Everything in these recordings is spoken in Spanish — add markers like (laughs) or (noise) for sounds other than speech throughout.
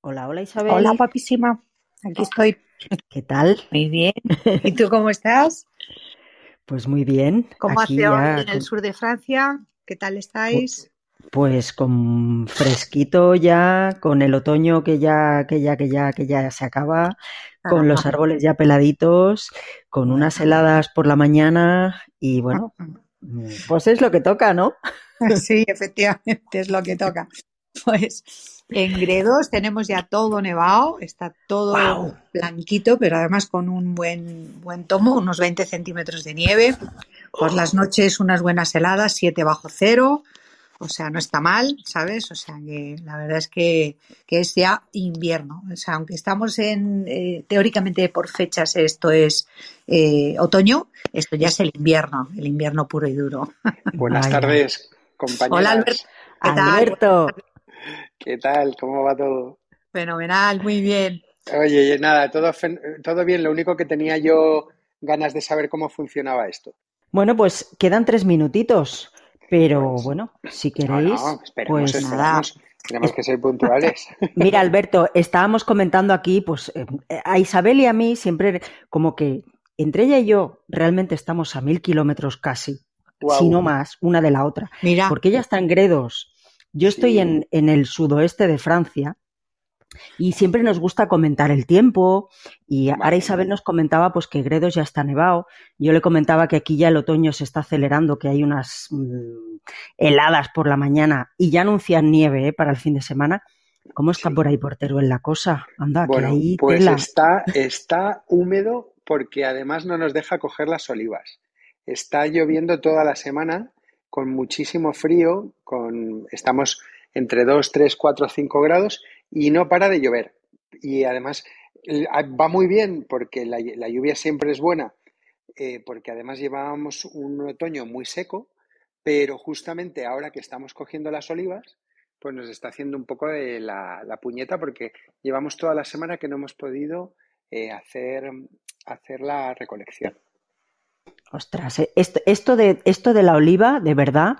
Hola, hola Isabel. Hola, papísima. Aquí estoy. ¿Qué tal? Muy bien. ¿Y tú cómo estás? Pues muy bien. ¿Cómo Aquí hace hoy ya en el sur de Francia? ¿Qué tal estáis? Pues con fresquito ya, con el otoño que ya, que ya, que ya, que ya se acaba, con los Ajá. árboles ya peladitos, con unas heladas por la mañana y bueno, mm, pues es lo que toca, ¿no? (laughs) Sí, efectivamente, es lo que toca. Pues en Gredos tenemos ya todo nevado, está todo blanquito, pero además con un buen, buen tomo, unos 20 centímetros de nieve. Por las noches unas buenas heladas, 7 bajo cero. O sea, no está mal, ¿sabes? O sea, que la verdad es que, que es ya invierno. O sea, aunque estamos en, eh, teóricamente por fechas, esto es eh, otoño, esto ya es el invierno, el invierno puro y duro. Buenas tardes, compañeras. Hola, Alberto. ¿Qué tal? Alberto, ¿Qué tal? ¿Cómo va todo? Fenomenal, muy bien. Oye, nada, todo, todo bien. Lo único que tenía yo ganas de saber cómo funcionaba esto. bueno, pues quedan tres minutitos, pero Pues, bueno, si queréis, no, esperemos, pues nada. Tenemos que ser puntuales. (laughs) Mira, Alberto, estábamos comentando aquí, pues eh, a Isabel y a mí siempre como que entre ella y yo realmente estamos a mil kilómetros casi, si no más, una de la otra, Mira, porque ella está en Gredos, yo estoy en, en el sudoeste de Francia y siempre nos gusta comentar el tiempo y ahora. Isabel nos comentaba pues que Gredos ya está nevado, yo le comentaba que aquí ya el otoño se está acelerando, que hay unas mm, heladas por la mañana y ya anuncian nieve ¿eh? para el fin de semana. ¿Cómo está Sí. por ahí por Teruel la cosa? Anda, que ahí pues tela. está, está húmedo porque además no nos deja coger las olivas. Está lloviendo toda la semana con muchísimo frío, con, estamos entre 2, 3, 4, 5 grados y no para de llover. Y además el- a- va muy bien porque la, lluvia siempre es buena, eh, porque además llevábamos un otoño muy seco, pero justamente ahora que estamos cogiendo las olivas, pues nos está haciendo un poco de la, la puñeta porque llevamos toda la semana que no hemos podido eh, hacer, hacer la recolección. Ostras, eh, esto, esto de, esto de la oliva, de verdad.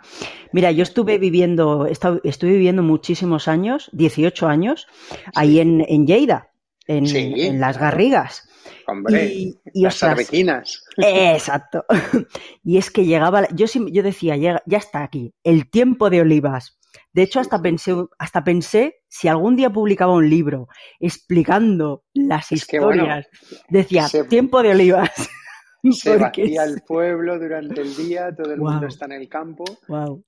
Mira, yo estuve viviendo, estuve viviendo muchísimos años, 18 años, ahí en, en Lleida, en, Sí, en Las. Garrigas. Hombre, Y, y, las ostras, arbequinas. Exacto. (laughs) Y es que llegaba, yo, yo decía, ya, ya está aquí, el tiempo de olivas. De hecho, hasta pensé, hasta pensé si algún día publicaba un libro explicando las Es que bueno, historias, decía, se- tiempo de olivas. (laughs) (laughs) Se vacía el pueblo durante el día, todo el mundo está en el campo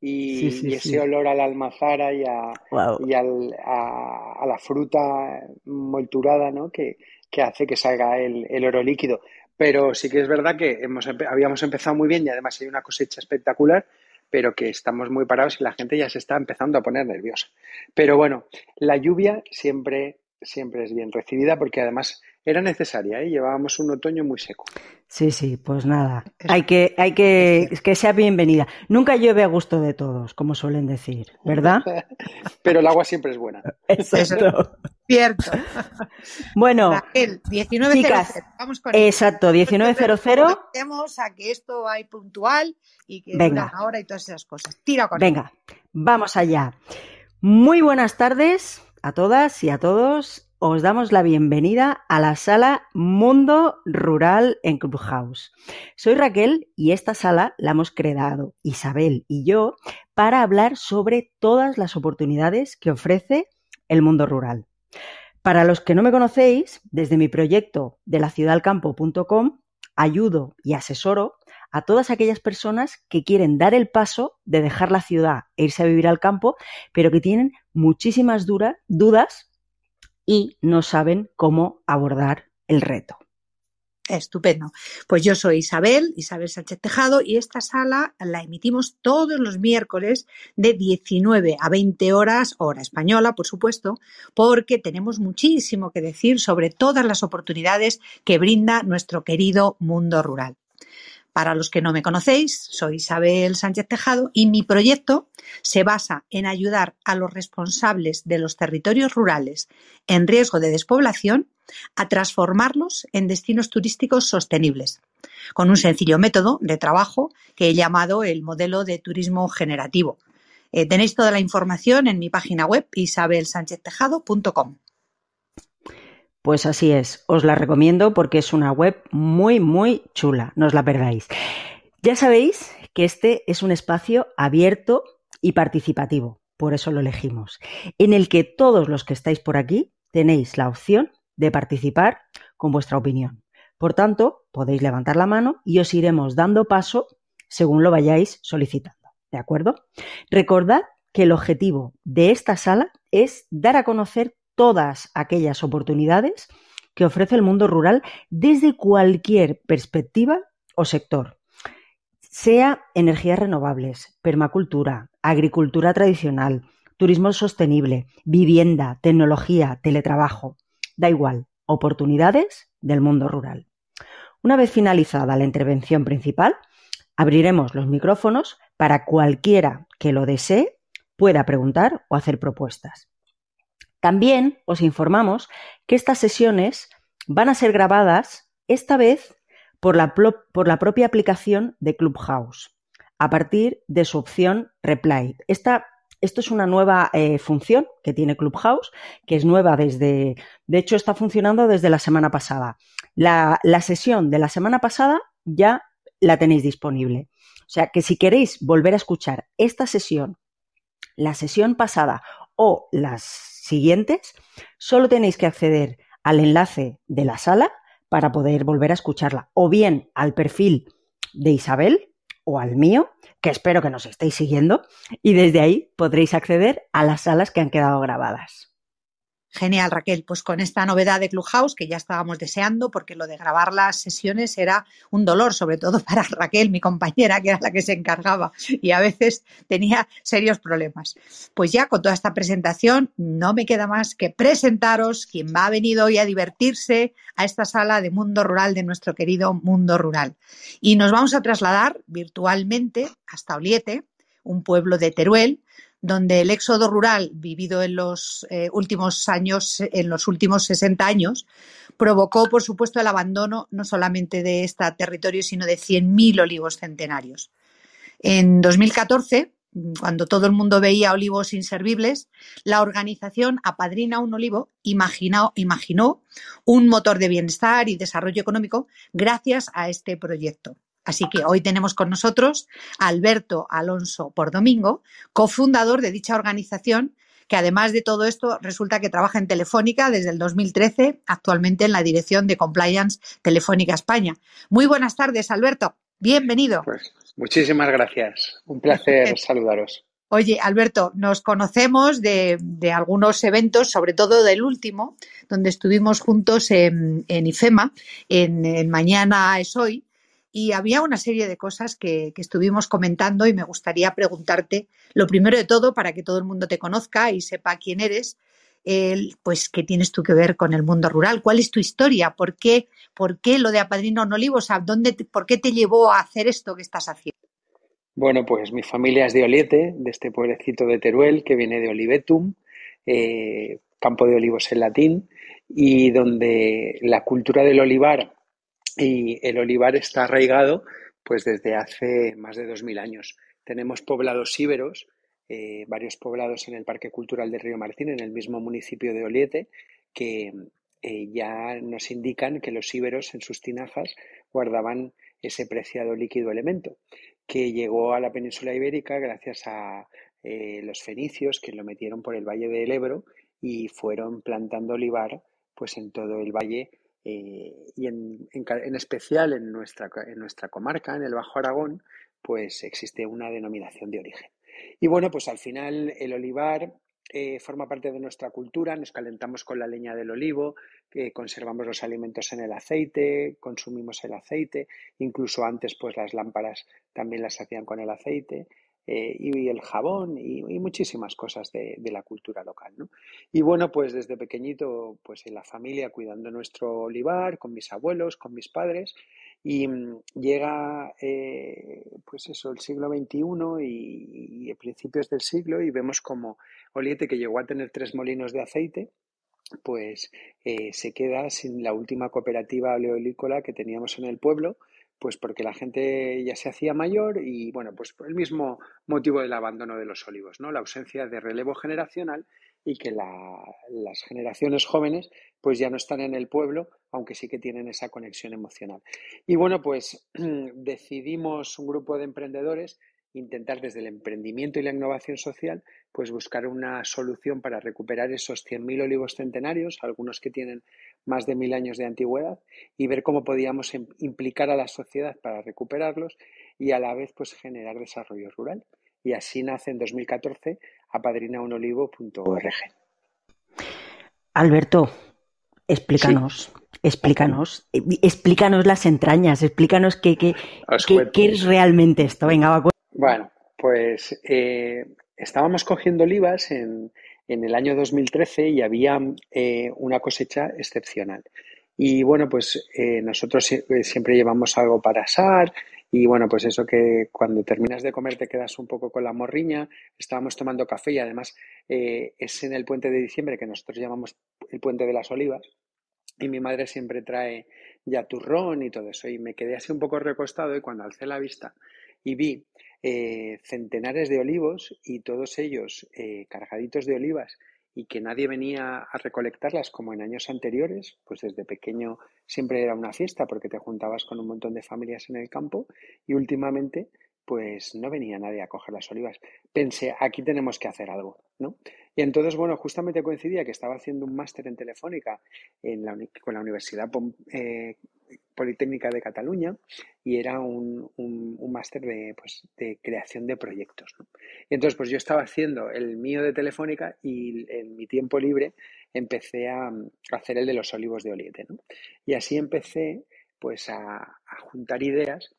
y, Sí, sí, y ese sí. olor a la almazara y a, guau. y al- a, a la fruta molturada, ¿no? Que, que hace que salga el, el oro líquido. Pero sí que es verdad que hemos, habíamos empezado muy bien y además hay una cosecha espectacular, pero que estamos muy parados y la gente ya se está empezando a poner nerviosa. Pero bueno, la lluvia siempre, siempre es bien recibida porque además era necesaria, ¿eh? Llevábamos un otoño muy seco. Sí, sí, pues nada. Hay que, hay que, que sea bienvenida. Nunca llueve a gusto de todos, como suelen decir, ¿verdad? (laughs) Pero el agua siempre es buena. (laughs) Exacto. cierto. Bueno, Raquel, 19.00. chicas, Vamos con exacto, 19.00. Comencemos a que esto va a ir puntual y que Venga. dura una hora y todas esas cosas. Tira con. Venga, vamos allá. Muy buenas tardes a todas y a todos. Os damos la bienvenida a la sala Mundo Rural en Clubhouse. Soy Raquel y esta sala la hemos creado Isabel y yo para hablar sobre todas las oportunidades que ofrece el mundo rural. Para los que no me conocéis, desde mi proyecto de la ayudo y asesoro a todas aquellas personas que quieren dar el paso de dejar la ciudad e irse a vivir al campo, pero que tienen muchísimas dudas y no saben cómo abordar el reto. Estupendo. Pues yo soy Isabel, Isabel Sánchez Tejado, y esta sala la emitimos todos los miércoles de 19 a 20 horas, hora española, por supuesto, porque tenemos muchísimo que decir sobre todas las oportunidades que brinda nuestro querido mundo rural. Para los que no me conocéis, soy Isabel Sánchez Tejado y mi proyecto se basa en ayudar a los responsables de los territorios rurales en riesgo de despoblación a transformarlos en destinos turísticos sostenibles, con un sencillo método de trabajo que he llamado el modelo de turismo generativo. Eh, tenéis toda la información en mi página web isabelsancheztejado.com. Pues así es, os la recomiendo porque es una web muy, muy chula, no os la perdáis. Ya sabéis que este es un espacio abierto y participativo, por eso lo elegimos, en el que todos los que estáis por aquí tenéis la opción de participar con vuestra opinión. Por tanto, podéis levantar la mano y os iremos dando paso según lo vayáis solicitando. ¿De acuerdo? Recordad que el objetivo de esta sala es dar a conocer todas aquellas oportunidades que ofrece el mundo rural desde cualquier perspectiva o sector, sea energías renovables, permacultura, agricultura tradicional, turismo sostenible, vivienda, tecnología, teletrabajo, Da igual, oportunidades del mundo rural. Una vez finalizada la intervención principal, abriremos los micrófonos para cualquiera que lo desee pueda preguntar o hacer propuestas. También os informamos que estas sesiones van a ser grabadas esta vez por la, por la propia aplicación de Clubhouse a partir de su opción Reply. Esta esto es una nueva eh, función que tiene Clubhouse, que es nueva desde, de hecho está funcionando desde la semana pasada. La, la sesión de la semana pasada ya la tenéis disponible. O sea que si queréis volver a escuchar esta sesión, la sesión pasada o las siguientes, solo tenéis que acceder al enlace de la sala para poder volver a escucharla, o bien al perfil de Isabel o al mío, que espero que nos estéis siguiendo, y desde ahí podréis acceder a las salas que han quedado grabadas. Genial, Raquel. Pues con esta novedad de Clubhouse, que ya estábamos deseando, porque lo de grabar las sesiones era un dolor, sobre todo (laughs) para Raquel, mi compañera, que era la que se encargaba y a veces tenía serios problemas. Pues ya con toda esta presentación, no me queda más que presentaros quien va a venir hoy a divertirse a esta sala de mundo rural de nuestro querido mundo rural. Y nos vamos a trasladar virtualmente hasta Oliete, un pueblo de Teruel, donde el éxodo rural vivido en los eh, últimos años, en los últimos 60 años, provocó, por supuesto, el abandono no solamente de este territorio, sino de 100.000 olivos centenarios. En 2014, cuando todo el mundo veía olivos inservibles, la organización Apadrina un Olivo imaginó, imaginó un motor de bienestar y desarrollo económico gracias a este proyecto. Así que hoy tenemos con nosotros a Alberto Alonso por Domingo, cofundador de dicha organización, que además de todo esto resulta que trabaja en Telefónica desde el 2013, actualmente en la dirección de Compliance Telefónica España. Muy buenas tardes, Alberto. Bienvenido. Pues muchísimas gracias. Un placer (laughs) saludaros. Oye, Alberto, nos conocemos de, algunos eventos, sobre todo del último, donde estuvimos juntos en, IFEMA, en, en Mañana es Hoy, y había una serie de cosas que, estuvimos comentando y me gustaría preguntarte, lo primero de todo, para que todo el mundo te conozca y sepa quién eres, pues qué tienes tú que ver con el mundo rural, cuál es tu historia, por qué, por qué lo de Apadrino en Olivos, ¿dónde por qué te llevó a hacer esto que estás haciendo. Bueno, pues mi familia es de Oliete, de este pueblecito de Teruel, que viene de Olivetum, eh, campo de olivos en latín, y donde la cultura del olivar y el olivar está arraigado pues desde hace más de 2.000 años. Tenemos poblados íberos, eh, varios poblados en el Parque Cultural de Río Martín, en el mismo municipio de Oliete, que eh, ya nos indican que los íberos en sus tinajas guardaban ese preciado líquido elemento, que llegó a la península ibérica gracias a eh, los fenicios que lo metieron por el valle del Ebro y fueron plantando olivar pues en todo el valle eh, y en, en, especial en nuestra, en nuestra comarca, en el Bajo Aragón, pues existe una denominación de origen. Y bueno, pues al final el olivar eh, forma parte de nuestra cultura, nos calentamos con la leña del olivo, conservamos los alimentos en el aceite, consumimos el aceite, incluso antes pues las lámparas también las hacían con el aceite. Eh, y el jabón y, muchísimas cosas de, la cultura local. ¿no? Y bueno, pues desde pequeñito, pues en la familia cuidando nuestro olivar, con mis abuelos, con mis padres, y mm, llega, eh, pues eso, el siglo XXI y, y, principios del siglo y vemos como Oliete, que llegó a tener tres molinos de aceite, pues eh, se queda sin la última cooperativa oleolícola que teníamos en el pueblo, pues porque la gente ya se hacía mayor y bueno, pues por el mismo motivo del abandono de los olivos, ¿no? La ausencia de relevo generacional y que las generaciones jóvenes pues ya no están en el pueblo, aunque sí que tienen esa conexión emocional. Y bueno, pues (clears throat) decidimos un grupo de emprendedores intentar desde el emprendimiento y la innovación social, pues buscar una solución para recuperar esos 100.000 olivos centenarios, algunos que tienen más de mil años de antigüedad, y ver cómo podíamos implicar a la sociedad para recuperarlos y a la vez pues generar desarrollo rural. Y así nace en 2014 apadrinaunolivo.org. Alberto, explícanos, explícanos, explícanos las entrañas, explícanos qué, qué, qué, es realmente esto. Venga, va. Bueno, pues eh, estábamos cogiendo olivas en, en, el año 2013 y había eh, una cosecha excepcional. Y bueno, pues eh, nosotros siempre llevamos algo para asar, y bueno, pues eso que cuando terminas de comer te quedas un poco con la morriña. Estábamos tomando café y además eh, es en el puente de diciembre que nosotros llamamos el puente de las olivas. Y mi madre siempre trae ya turrón y todo eso. Y me quedé así un poco recostado y cuando alcé la vista y vi eh, centenares de olivos y todos ellos eh, cargaditos de olivas y que nadie venía a recolectarlas como en años anteriores, pues desde pequeño siempre era una fiesta porque te juntabas con un montón de familias en el campo y últimamente pues no venía nadie a coger las olivas. Pensé, aquí tenemos que hacer algo, ¿no? Y entonces, bueno, justamente coincidía que estaba haciendo un máster en Telefónica en la, con la Universidad eh, Politécnica de Cataluña y era un, un, máster de, pues, de, creación de proyectos. Y entonces, pues yo estaba haciendo el mío de Telefónica y en mi tiempo libre empecé a, hacer el de los olivos de Oliete. Y así empecé pues a, juntar ideas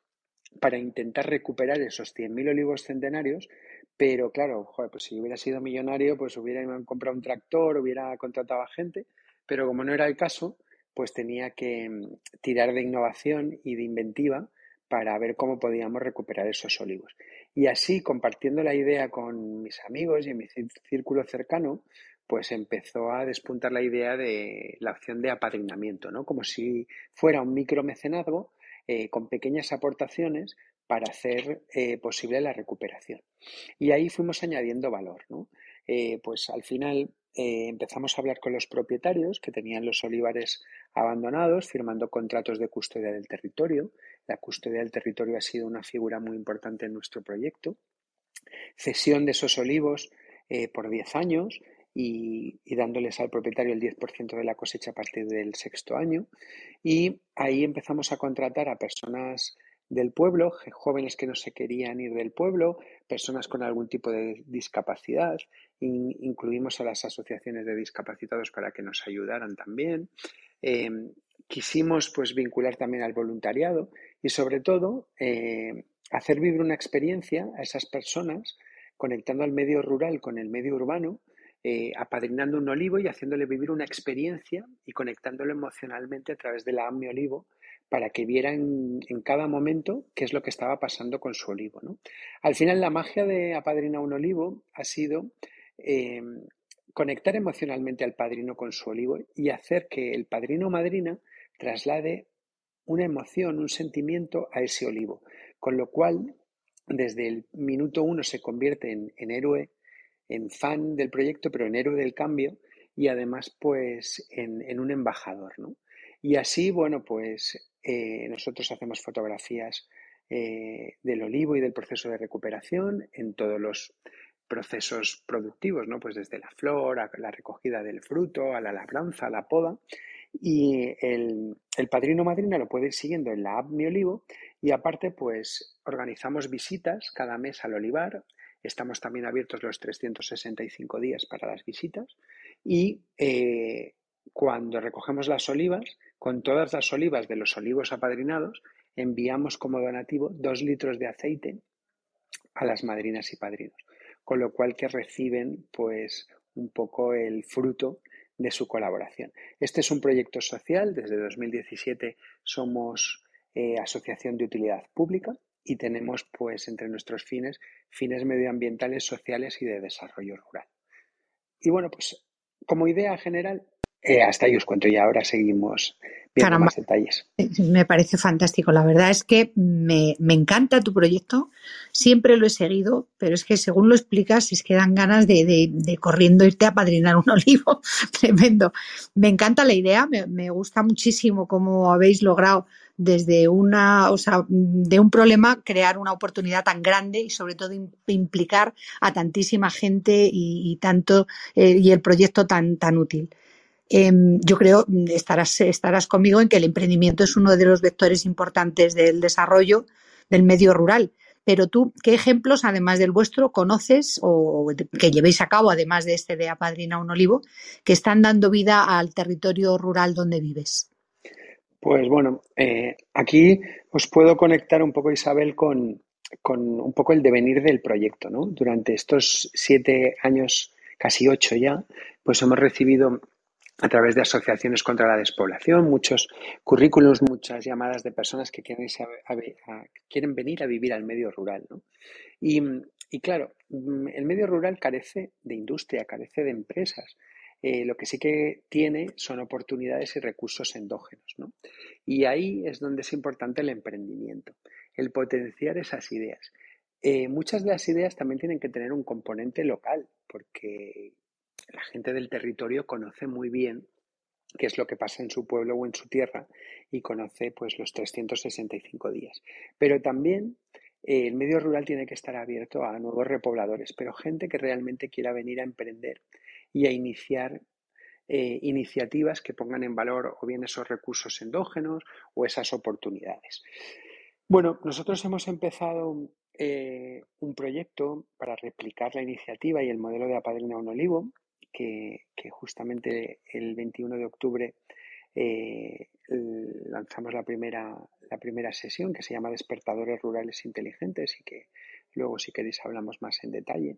para intentar recuperar esos 100.000 olivos centenarios, pero claro, pues si hubiera sido millonario, pues hubiera comprado un tractor, hubiera contratado a gente, pero como no era el caso, pues tenía que mm, tirar de innovación y de inventiva para ver cómo podíamos recuperar esos olivos. Y así, compartiendo la idea con mis amigos y en mi círculo cercano, pues empezó a despuntar la idea de la opción de apadrinamiento, ¿no? Como si fuera un micromecenazgo eh, con pequeñas aportaciones para hacer eh, posible la recuperación. Y ahí fuimos añadiendo valor, ¿no? Eh, pues al final empezamos a hablar con los propietarios que tenían los olivares abandonados, firmando contratos de custodia del territorio. La custodia del territorio ha sido una figura muy importante en nuestro proyecto. Cesión de esos olivos por 10 años y, dándoles al propietario el 10% de la cosecha a partir del sexto año. Y ahí empezamos a contratar a personas del pueblo, jóvenes que no se querían ir del pueblo, personas con algún tipo de discapacidad, incluimos a las asociaciones de discapacitados para que nos ayudaran también. Em, quisimos pues vincular también al voluntariado y sobre todo eh, hacer vivir una experiencia a esas personas conectando al medio rural con el medio urbano eh, apadrinando un olivo y haciéndole vivir una experiencia y conectándolo emocionalmente a través de la AMI Olivo para que viera en, cada momento qué es lo que estaba pasando con su olivo. ¿no? Al final, la magia de apadrinar un olivo ha sido eh, conectar emocionalmente al padrino con su olivo y hacer que el padrino o madrina traslade una emoción, un sentimiento a ese olivo, con lo cual desde el minuto uno se convierte en héroe en fan del proyecto, pero en héroe del cambio y además pues en, un embajador, ¿no? Y así, bueno, pues eh, nosotros hacemos fotografías eh, del olivo y del proceso de recuperación en todos los procesos productivos, ¿no? Pues desde la flor, a la recogida del fruto, a la labranza, a la poda. Y el, el padrino madrina lo puede ir siguiendo en la app Mi Olivo y aparte pues organizamos visitas cada mes al olivar Estamos también abiertos los 365 días para las visitas y eh, cuando recogemos las olivas, con todas las olivas de los olivos apadrinados, enviamos como donativo dos litros de aceite a las madrinas y padrinos, con lo cual que reciben pues un poco el fruto de su colaboración. Este es un proyecto social, desde 2017 somos eh, asociación de utilidad pública y tenemos pues entre nuestros fines fines medioambientales, sociales y de desarrollo rural. Y bueno, pues como idea general, eh, hasta ahí os cuento y ahora seguimos viendo más detalles. Eh, me parece fantástico. La verdad es que me, encanta tu proyecto. Siempre lo he seguido, pero es que según lo explicas, es que dan ganas de, corriendo irte a padrinar un (laughs) olivo. Tremendo. Me encanta la idea, me, me gusta muchísimo cómo habéis logrado desde una, o sea, de un problema crear una oportunidad tan grande y sobre todo implicar a tantísima gente y, tanto eh, y el proyecto tan, tan útil. Em, yo creo, estarás, estarás conmigo en que el emprendimiento es uno de los vectores importantes del desarrollo del medio rural. Pero tú, ¿qué ejemplos, además del vuestro, conoces o que llevéis a cabo, además de este de Apadrina un Olivo, que están dando vida al territorio rural donde vives? Pues bueno, eh, aquí os puedo conectar un poco, Isabel, con, un poco el devenir del proyecto. ¿no? Durante estos siete años, casi ocho ya, pues hemos recibido a través de asociaciones contra la despoblación, muchos currículos, muchas llamadas de personas que quieren, quieren venir a vivir al medio rural. Y, y claro, el medio rural carece de industria, carece de empresas, eh, lo que sí que tiene son oportunidades y recursos endógenos. ¿no? Y ahí es donde es importante el emprendimiento, el potenciar esas ideas. Eh, muchas de las ideas también tienen que tener un componente local, porque la gente del territorio conoce muy bien qué es lo que pasa en su pueblo o en su tierra y conoce pues los 365 días. Pero también eh, el medio rural tiene que estar abierto a nuevos repobladores, pero gente que realmente quiera venir a emprender y a iniciar eh, iniciativas que pongan en valor o bien esos recursos endógenos o esas oportunidades. Bueno, nosotros hemos empezado eh, un proyecto para replicar la iniciativa y el modelo de Apadrina un Olivo, que, justamente el 21 de octubre eh, lanzamos la primera, la primera sesión que se llama Despertadores Rurales Inteligentes y que Luego, si queréis, hablamos más en detalle.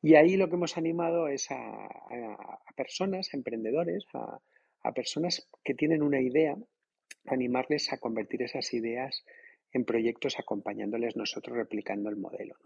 Y ahí lo que hemos animado es a, personas, a emprendedores, a, personas que tienen una idea, animarles a convertir esas ideas en proyectos acompañándoles nosotros replicando el modelo.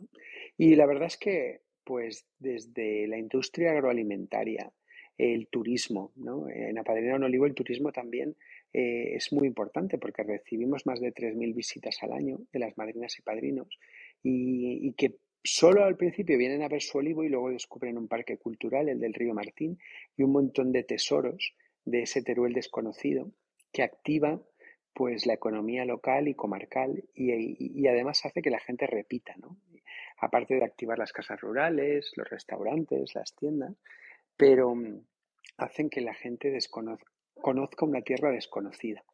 Y la verdad es que, pues, desde la industria agroalimentaria, el turismo, ¿no? En Apadrinera un Olivo el turismo también eh, es muy importante porque recibimos más de 3.000 visitas al año de las madrinas y padrinos y, que solo al principio vienen a ver su olivo y luego descubren un parque cultural, el del río Martín, y un montón de tesoros de ese Teruel desconocido que activa pues la economía local y comarcal y, además hace que la gente repita, ¿no? Aparte de activar las casas rurales, los restaurantes, las tiendas, pero mm, hacen que la gente conozca una tierra desconocida.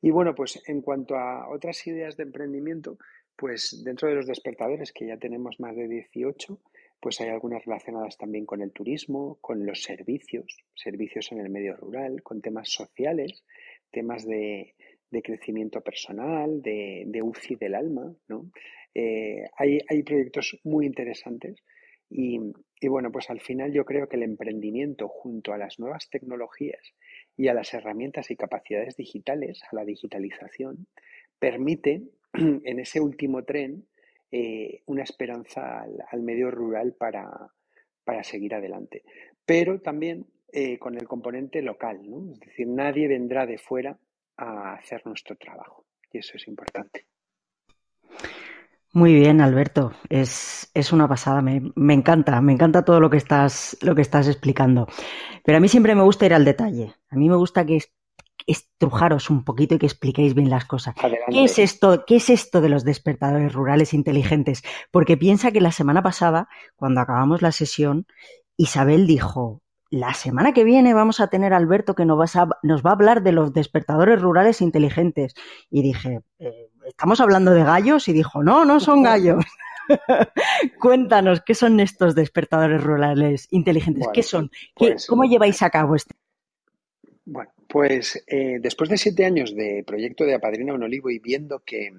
Y bueno, pues en cuanto a otras ideas de emprendimiento, pues dentro de los despertadores, que ya tenemos más de 18, pues hay algunas relacionadas también con el turismo, con los servicios, servicios en el medio rural, con temas sociales, temas de, crecimiento personal, de, de, UCI del alma, ¿no? Eh, hay, hay, proyectos muy interesantes y, y, bueno, pues al final yo creo que el emprendimiento junto a las nuevas tecnologías y a las herramientas y capacidades digitales, a la digitalización, permite (clears throat) en ese último tren eh, una esperanza al, medio rural para, seguir adelante. Pero también eh, con el componente local, ¿no? Es decir, nadie vendrá de fuera a hacer nuestro trabajo. Y eso es importante. Muy bien, Alberto. Es, una pasada. Me, me, encanta, me encanta todo lo que estás, lo que estás explicando. Pero a mí siempre me gusta ir al detalle. A mí me gusta que estrujaros un poquito y que expliquéis bien las cosas. ¿Qué es esto? ¿Qué es esto de los despertadores rurales inteligentes? Porque piensa que la semana pasada, cuando acabamos la sesión, Isabel dijo, la semana que viene vamos a tener a Alberto que nos, va a hablar de los despertadores rurales inteligentes. Y dije, eh, ¿estamos hablando de gallos? Y dijo, no, no son (laughs) gallos. (laughs) Cuéntanos, ¿qué son estos despertadores rurales inteligentes? ¿Qué son? Pues ¿Cómo lleváis a cabo este? Bueno, pues eh, después de siete años de proyecto de Apadrina un Olivo y viendo que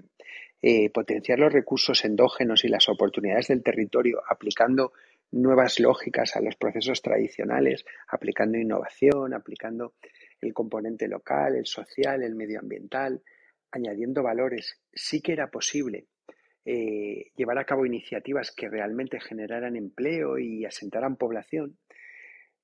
eh, potenciar los recursos endógenos y las oportunidades del territorio aplicando nuevas lógicas a los procesos tradicionales, aplicando innovación, aplicando el componente local, el social, el medioambiental, añadiendo valores, sí que era posible eh, llevar a cabo iniciativas que realmente generaran empleo y asentaran población,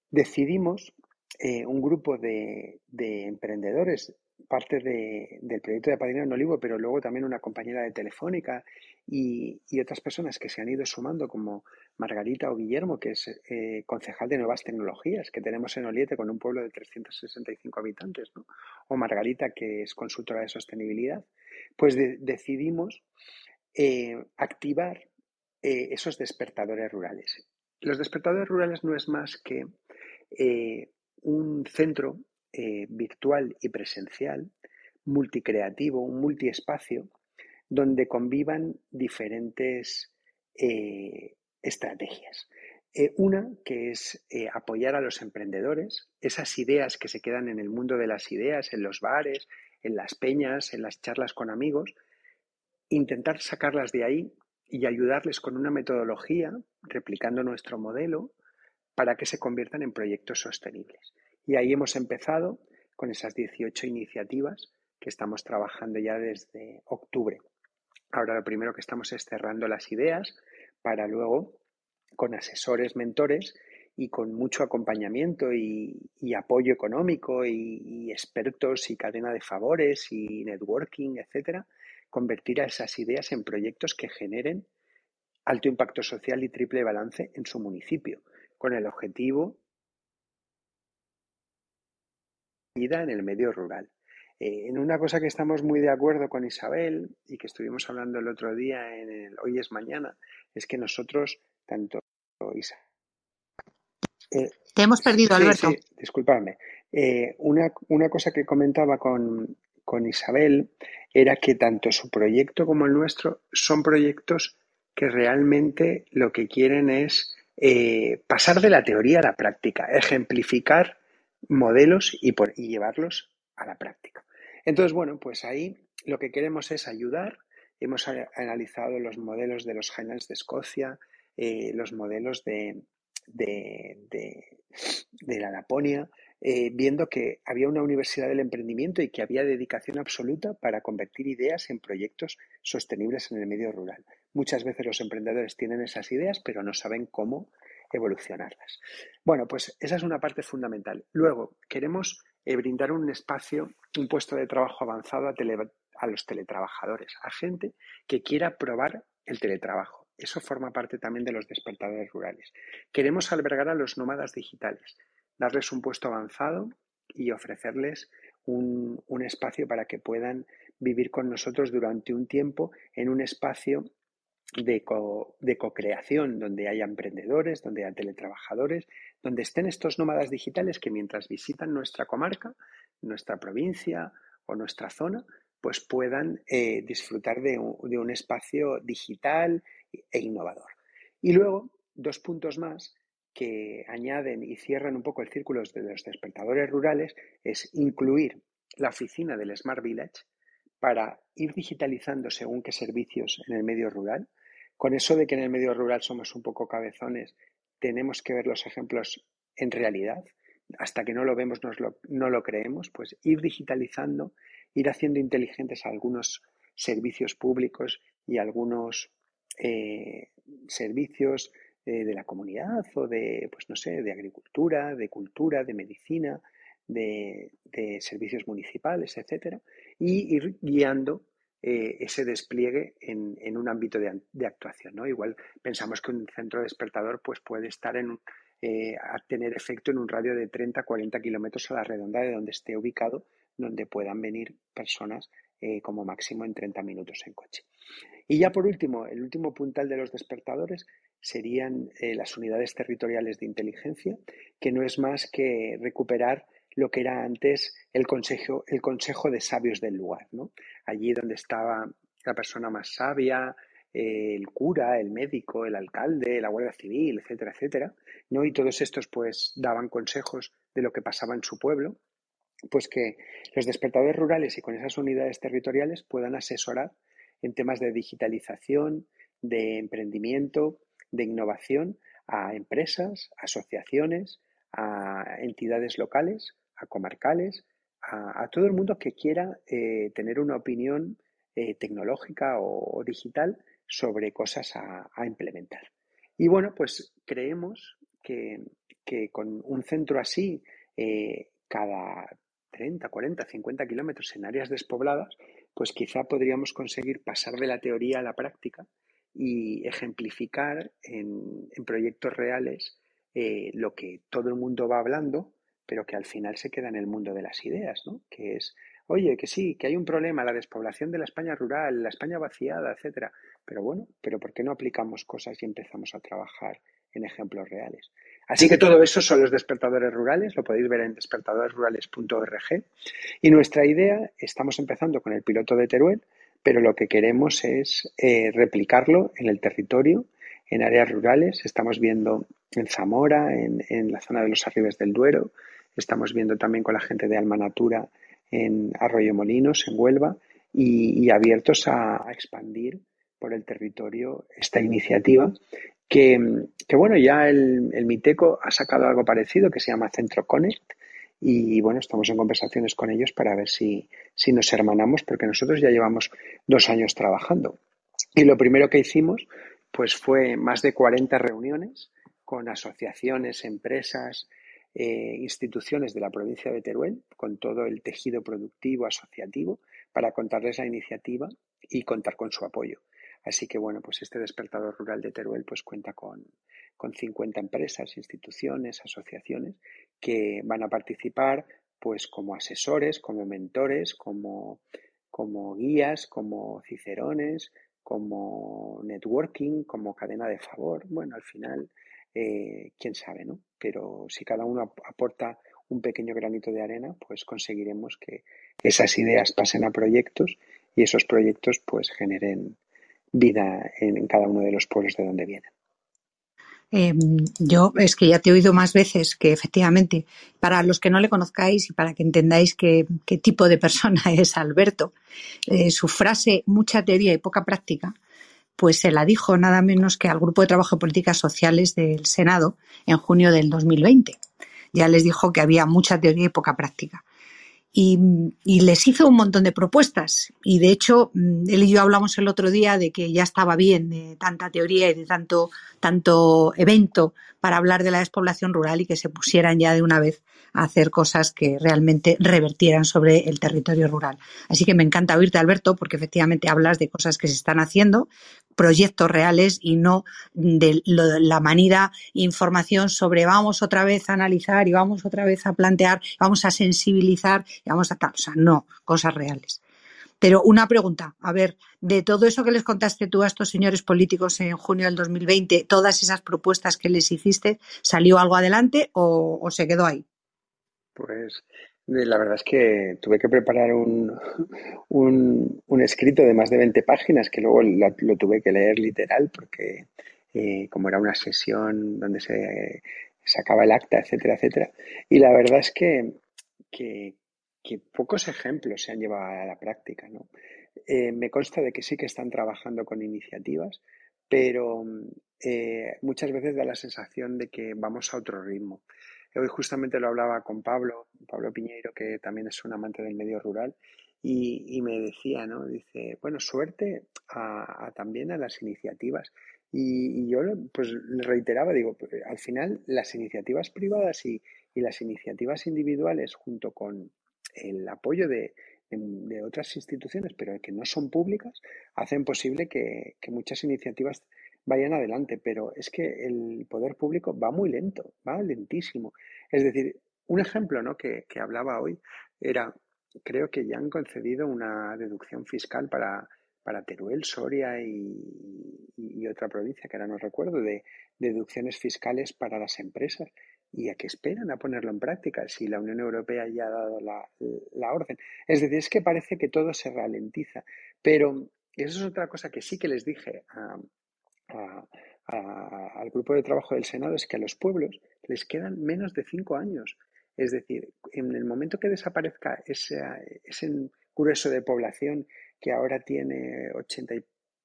decidimos eh, un grupo de, emprendedores, parte del proyecto de Apadrina en Olivo, pero luego también una compañera de Telefónica y, otras personas que se han ido sumando, como Margarita o Guillermo, que es eh, concejal de Nuevas Tecnologías, que tenemos en Oliete con un pueblo de 365 habitantes, o Margarita, que es consultora de sostenibilidad, pues decidimos eh, activar esos despertadores rurales. Los despertadores rurales no es más que un centro eh, virtual y presencial, multicreativo, un multiespacio, donde convivan diferentes eh, estrategias. Eh, una que es apoyar a los emprendedores, esas ideas que se quedan en el mundo de las ideas, en los bares, en las peñas, en las charlas con amigos, intentar sacarlas de ahí y ayudarles con una metodología, replicando nuestro modelo, para que se conviertan en proyectos sostenibles. Y ahí hemos empezado con esas 18 iniciativas que estamos trabajando ya desde octubre. Ahora lo primero que estamos es cerrando las ideas para luego, con asesores, mentores y con mucho acompañamiento y, apoyo económico y, expertos y cadena de favores y networking, etcétera, convertir a esas ideas en proyectos que generen alto impacto social y triple balance en su municipio con el objetivo de vida en el medio rural. Eh, en una cosa que estamos muy de acuerdo con Isabel y que estuvimos hablando el otro día en el Hoy es Mañana, es que nosotros, tanto Isabel. Eh, Te hemos perdido, Alberto. disculpadme. Eh, una, una, cosa que comentaba con, con Isabel era que tanto su proyecto como el nuestro son proyectos que realmente lo que quieren es eh, pasar de la teoría a la práctica, ejemplificar modelos y, llevarlos a la práctica. Entonces, bueno, pues ahí lo que queremos es ayudar. Hemos analizado los modelos de los Highlands de Escocia, eh, los modelos de, la Laponia, eh, viendo que había una universidad del emprendimiento y que había dedicación absoluta para convertir ideas en proyectos sostenibles en el medio rural. Muchas veces los emprendedores tienen esas ideas, pero no saben cómo evolucionarlas. Bueno, pues esa es una parte fundamental. Luego, queremos eh, brindar un espacio, un puesto de trabajo avanzado a, los teletrabajadores, a gente que quiera probar el teletrabajo. Eso forma parte también de los despertadores rurales. Queremos albergar a los nómadas digitales, darles un puesto avanzado y ofrecerles un, un espacio para que puedan vivir con nosotros durante un tiempo en un espacio de, co, de co-creación, donde haya emprendedores, donde haya teletrabajadores, donde estén estos nómadas digitales que mientras visitan nuestra comarca, nuestra provincia o nuestra zona, pues puedan eh, disfrutar de un, de un espacio digital e innovador. Y luego, dos puntos más que añaden y cierran un poco el círculo de los despertadores rurales es incluir la oficina del Smart Village para ir digitalizando según qué servicios en el medio rural con eso de que en el medio rural somos un poco cabezones, tenemos que ver los ejemplos en realidad. Hasta que no lo vemos, no lo creemos. Pues ir digitalizando, ir haciendo inteligentes algunos servicios públicos y algunos eh, servicios eh, de la comunidad o de, pues no sé, de agricultura, de cultura, de medicina, de, de servicios municipales, etcétera, y ir guiando eh, ese despliegue en, un ámbito de, actuación. ¿no? Igual pensamos que un centro despertador pues, puede estar en, eh, a tener efecto en un radio de 30 40 kilómetros a la redonda de donde esté ubicado, donde puedan venir personas eh, como máximo en 30 minutos en coche. Y ya por último, el último puntal de los despertadores serían las unidades territoriales de inteligencia, que no es más que recuperar lo que era antes el consejo, el consejo de sabios del lugar, ¿no? Allí donde estaba la persona más sabia, eh, el cura, el médico, el alcalde, la Guardia Civil, etcétera, etcétera, ¿no? Y todos estos pues daban consejos de lo que pasaba en su pueblo, pues que los despertadores rurales y con esas unidades territoriales puedan asesorar en temas de digitalización, de emprendimiento, de innovación a empresas, asociaciones, a entidades locales, a comarcales, a, todo el mundo que quiera eh, tener una opinión eh, tecnológica o, digital sobre cosas a, implementar. Y bueno, pues creemos que, con un centro así, eh, cada 30, 40, 50 kilómetros en áreas despobladas, pues quizá podríamos conseguir pasar de la teoría a la práctica y ejemplificar en, proyectos reales lo que todo el mundo va hablando, pero que al final se queda en el mundo de las ideas, ¿no? Que es, oye, que sí, que hay un problema, la despoblación de la España rural, la España vaciada, etcétera. Pero bueno, pero ¿por qué no aplicamos cosas y empezamos a trabajar en ejemplos reales? Así que todo eso son los despertadores rurales, lo podéis ver en despertadoresrurales.org. Y nuestra idea, estamos empezando con el piloto de Teruel, pero lo que queremos es eh, replicarlo en el territorio, en áreas rurales. Estamos viendo en Zamora, en, la zona de los Arribes del Duero, estamos viendo también con la gente de Alma Natura en Arroyo Molinos, en Huelva, y, abiertos a, expandir por el territorio esta iniciativa que, bueno, ya el, el, MITECO ha sacado algo parecido que se llama Centro Connect y bueno, estamos en conversaciones con ellos para ver si, si nos hermanamos porque nosotros ya llevamos dos años trabajando. Y lo primero que hicimos pues fue más de 40 reuniones con asociaciones, empresas, eh, instituciones de la provincia de Teruel, con todo el tejido productivo asociativo, para contarles la iniciativa y contar con su apoyo. Así que bueno, pues este despertador rural de Teruel pues cuenta con, con 50 empresas, instituciones, asociaciones que van a participar pues como asesores, como mentores, como, como guías, como cicerones, como networking, como cadena de favor. Bueno, al final, eh, quién sabe, ¿no? Pero si cada uno aporta un pequeño granito de arena, pues conseguiremos que esas ideas pasen a proyectos y esos proyectos pues generen vida en cada uno de los pueblos de donde vienen. Em, yo es que ya te he oído más veces que efectivamente, para los que no le conozcáis y para que entendáis qué, tipo de persona (laughs) es Alberto, eh, su frase mucha teoría y poca práctica, pues se la dijo nada menos que al Grupo de Trabajo de Políticas Sociales del Senado en junio del 2020. Ya les dijo que había mucha teoría y poca práctica y, les hizo un montón de propuestas. Y de hecho, mm, él y yo hablamos el otro día de que ya estaba bien de tanta teoría y de tanto, tanto evento para hablar de la despoblación rural y que se pusieran ya de una vez a hacer cosas que realmente revertieran sobre el territorio rural. Así que me encanta oírte, Alberto, porque efectivamente hablas de cosas que se están haciendo, proyectos reales y no de la manida información sobre vamos otra vez a analizar y vamos otra vez a plantear, vamos a sensibilizar vamos a tal. O sea, no, cosas reales. Pero una pregunta, a ver, de todo eso que les contaste tú a estos señores políticos en junio del 2020, todas esas propuestas que les hiciste, ¿salió algo adelante o, o se quedó ahí? Pues la verdad es que tuve que preparar un, un, escrito de más de 20 páginas que luego lo, tuve que leer literal porque eh, como era una sesión donde se sacaba el acta, etcétera, etcétera. Y la verdad es que, que, pocos ejemplos se han llevado a la práctica. ¿no? Eh, me consta de que sí que están trabajando con iniciativas, pero eh, muchas veces da la sensación de que vamos a otro ritmo. Hoy justamente lo hablaba con Pablo, Pablo Piñeiro, que también es un amante del medio rural, y, me decía, ¿no? Dice, bueno, suerte también a las iniciativas. Y, yo pues le reiteraba, digo, al final las iniciativas privadas y, las iniciativas individuales junto con el apoyo de, otras instituciones, pero que no son públicas, hacen posible que, que muchas iniciativas vayan adelante, pero es que el poder público va muy lento, va lentísimo. Es decir, un ejemplo ¿no? que, hablaba hoy era, creo que ya han concedido una deducción fiscal para, para Teruel, Soria y, otra provincia que ahora no recuerdo, de, deducciones fiscales para las empresas. ¿Y a qué esperan a ponerlo en práctica si la Unión Europea ya ha dado la, la orden? Es decir, es que parece que todo se ralentiza, pero eso es otra cosa que sí que les dije al grupo de trabajo del Senado, es que a los pueblos les quedan menos de cinco años. Es decir, en el momento que desaparezca ese, ese grueso de población que ahora tiene 80,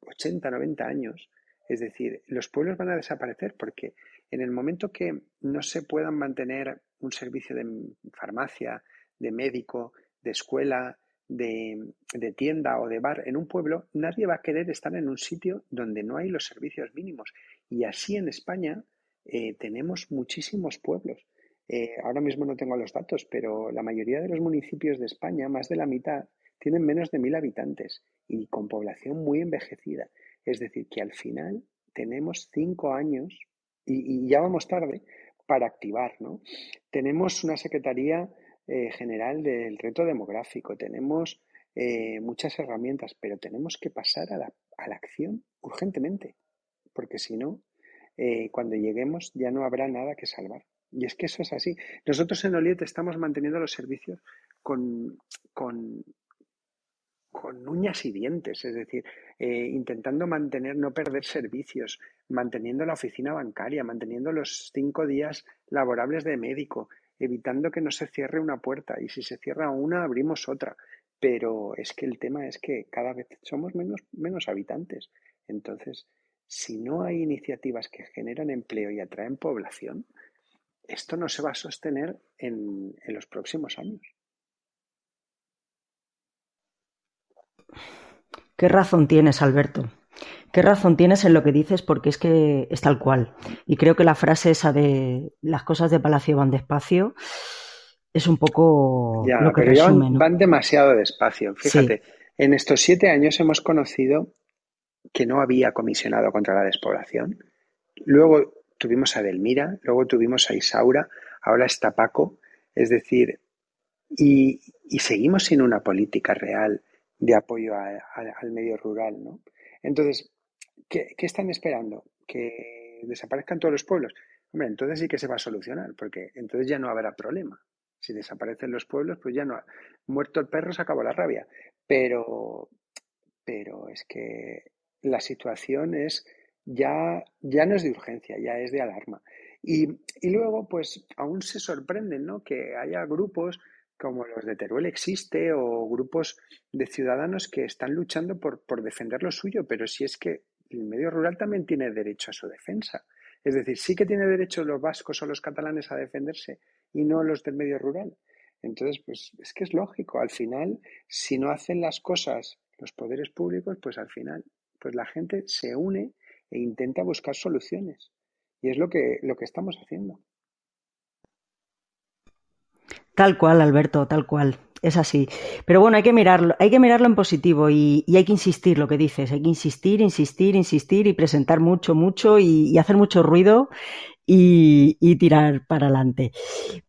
80, 90 años, es decir, los pueblos van a desaparecer porque en el momento que no se puedan mantener un servicio de farmacia, de médico, de escuela, de, tienda o de bar en un pueblo, nadie va a querer estar en un sitio donde no hay los servicios mínimos. Y así en España eh, tenemos muchísimos pueblos. Eh, ahora mismo no tengo los datos, pero la mayoría de los municipios de España, más de la mitad, tienen menos de mil habitantes y con población muy envejecida. Es decir, que al final tenemos cinco años y, ya vamos tarde para activar, ¿no? Tenemos una Secretaría eh, General del Reto Demográfico, tenemos eh, muchas herramientas, pero tenemos que pasar a la, acción urgentemente, porque si no, eh, cuando lleguemos ya no habrá nada que salvar. Y es que eso es así. Nosotros en Oliet estamos manteniendo los servicios con, con con uñas y dientes, es decir, eh, intentando mantener, no perder servicios, manteniendo la oficina bancaria, manteniendo los cinco días laborables de médico, evitando que no se cierre una puerta y si se cierra una abrimos otra. Pero es que el tema es que cada vez somos menos, menos habitantes. Entonces, si no hay iniciativas que generan empleo y atraen población, esto no se va a sostener en los próximos años. Qué razón tienes, Alberto. Qué razón tienes en lo que dices porque es que es tal cual. Y creo que la frase esa de las cosas de Palacio van despacio es un poco lo que resume, van, demasiado despacio. Fíjate, en estos siete años hemos conocido que no había comisionado contra la despoblación. Luego tuvimos a Delmira, luego tuvimos a Isaura, ahora está Paco. Es decir, y seguimos sin una política real de apoyo al medio rural, ¿no? Entonces, ¿qué, están esperando? ¿Que desaparezcan todos los pueblos? Hombre, entonces sí que se va a solucionar, porque entonces ya no habrá problema. Si desaparecen los pueblos, pues ya no. Muerto el perro, se acabó la rabia. Pero, pero es que la situación es ya, ya no es de urgencia, ya es de alarma. Y, y luego, pues aún se sorprenden, ¿no? Que haya grupos como los de Teruel existe o grupos de ciudadanos que están luchando por, defender lo suyo, pero si es que el medio rural también tiene derecho a su defensa. Es decir, sí que tiene derecho los vascos o los catalanes a defenderse y no los del medio rural. Entonces, pues es que es lógico. Al final, si no hacen las cosas los poderes públicos, pues al final, pues la gente se une e intenta buscar soluciones. Y es lo que, lo que estamos haciendo. Tal cual, Alberto, tal cual. Es así. Pero bueno, hay que mirarlo, hay que mirarlo en positivo y, hay que insistir lo que dices. Hay que insistir, insistir, insistir y presentar mucho, mucho y, hacer mucho ruido y, tirar para adelante.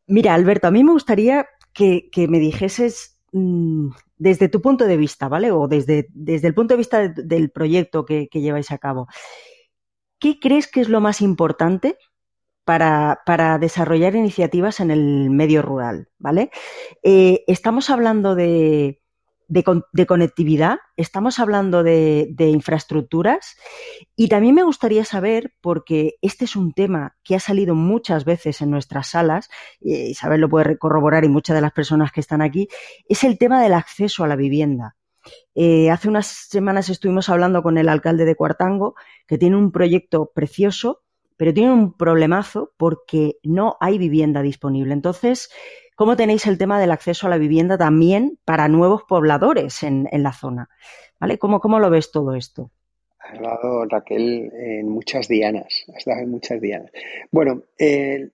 Mira, Alberto, a mí me gustaría que, me dijeses mm, desde tu punto de vista, ¿vale? O desde, desde el punto de vista del proyecto que lleváis a cabo. ¿Qué crees que es lo más importante para, para, desarrollar iniciativas en el medio rural, ¿vale? Eh, estamos hablando de, conectividad, estamos hablando de, infraestructuras y también me gustaría saber, porque este es un tema que ha salido muchas veces en nuestras salas, y Isabel lo puede corroborar y muchas de las personas que están aquí, es el tema del acceso a la vivienda. Eh, hace unas semanas estuvimos hablando con el alcalde de Cuartango, que tiene un proyecto precioso pero tiene un problemazo porque no hay vivienda disponible. Entonces, ¿cómo tenéis el tema del acceso a la vivienda también para nuevos pobladores en, la zona? ¿Vale? ¿Cómo, ¿Cómo, lo ves todo esto? Has dado, Raquel, en muchas dianas. Has dado en muchas dianas. Bueno, el,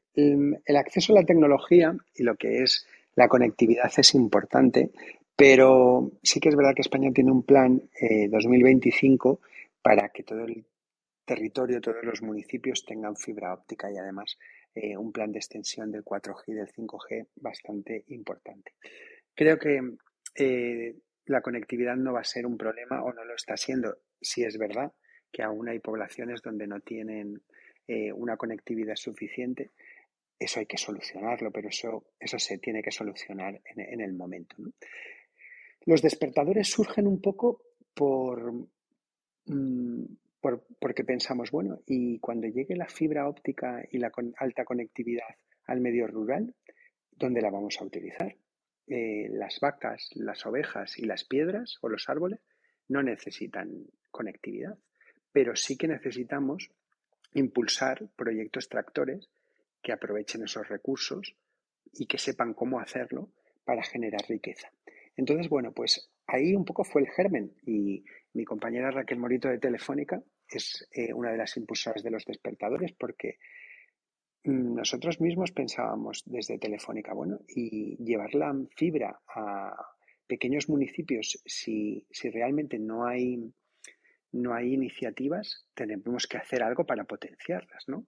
acceso a la tecnología y lo que es la conectividad es importante, pero sí que es verdad que España tiene un plan 2025 eh, para que todo el territorio, todos los municipios tengan fibra óptica y además eh, un plan de extensión del 4G y del 5G bastante importante. Creo que eh, la conectividad no va a ser un problema o no lo está siendo. Si es verdad que aún hay poblaciones donde no tienen eh, una conectividad suficiente, eso hay que solucionarlo, pero eso, eso se tiene que solucionar en, el momento. Los despertadores surgen un poco por, mm, por, porque pensamos, bueno, y cuando llegue la fibra óptica y la alta conectividad al medio rural, ¿dónde la vamos a utilizar? Eh, las vacas, las ovejas y las piedras o los árboles no necesitan conectividad, pero sí que necesitamos impulsar proyectos tractores que aprovechen esos recursos y que sepan cómo hacerlo para generar riqueza. Entonces, bueno, pues ahí un poco fue el germen y mi compañera Raquel Morito de Telefónica es eh, una de las impulsoras de los despertadores porque mm, nosotros mismos pensábamos desde Telefónica, bueno, y llevar la fibra a pequeños municipios, si, si realmente no hay, no hay iniciativas, tenemos que hacer algo para potenciarlas, ¿no?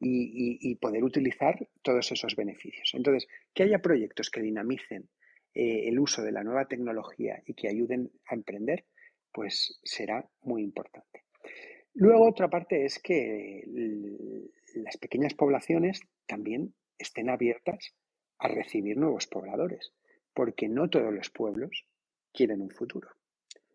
y, poder utilizar todos esos beneficios. Entonces, que haya proyectos que dinamicen eh, el uso de la nueva tecnología y que ayuden a emprender, pues será muy importante. Luego, otra parte es que las pequeñas poblaciones también estén abiertas a recibir nuevos pobladores, porque no todos los pueblos quieren un futuro.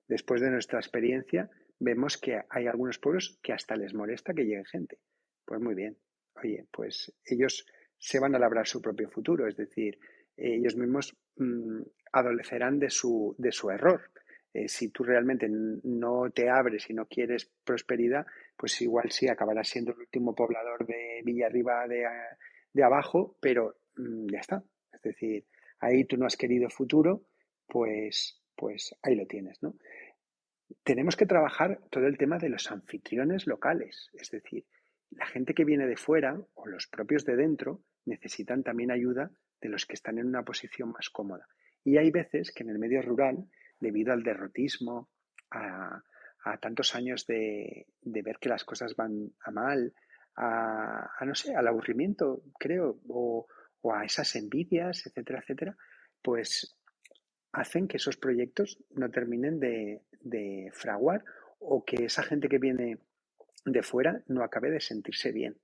Después de nuestra experiencia, vemos que hay algunos pueblos que hasta les molesta que llegue gente. Pues muy bien, oye, pues ellos se van a labrar su propio futuro, es decir, ellos mismos mm, adolecerán de su, de su error. Eh, si tú realmente no te abres y no quieres prosperidad, pues igual sí acabarás siendo el último poblador de Villarriba de, de abajo, pero mm, ya está. Es decir, ahí tú no has querido futuro, pues, pues ahí lo tienes, ¿no? Tenemos que trabajar todo el tema de los anfitriones locales, es decir, la gente que viene de fuera o los propios de dentro necesitan también ayuda de los que están en una posición más cómoda. Y hay veces que en el medio rural, debido al derrotismo, a, tantos años de, ver que las cosas van a mal, a, no sé, al aburrimiento, creo, o, a esas envidias, etcétera, etcétera, pues hacen que esos proyectos no terminen de fraguar o que esa gente que viene de fuera no acabe de sentirse bien.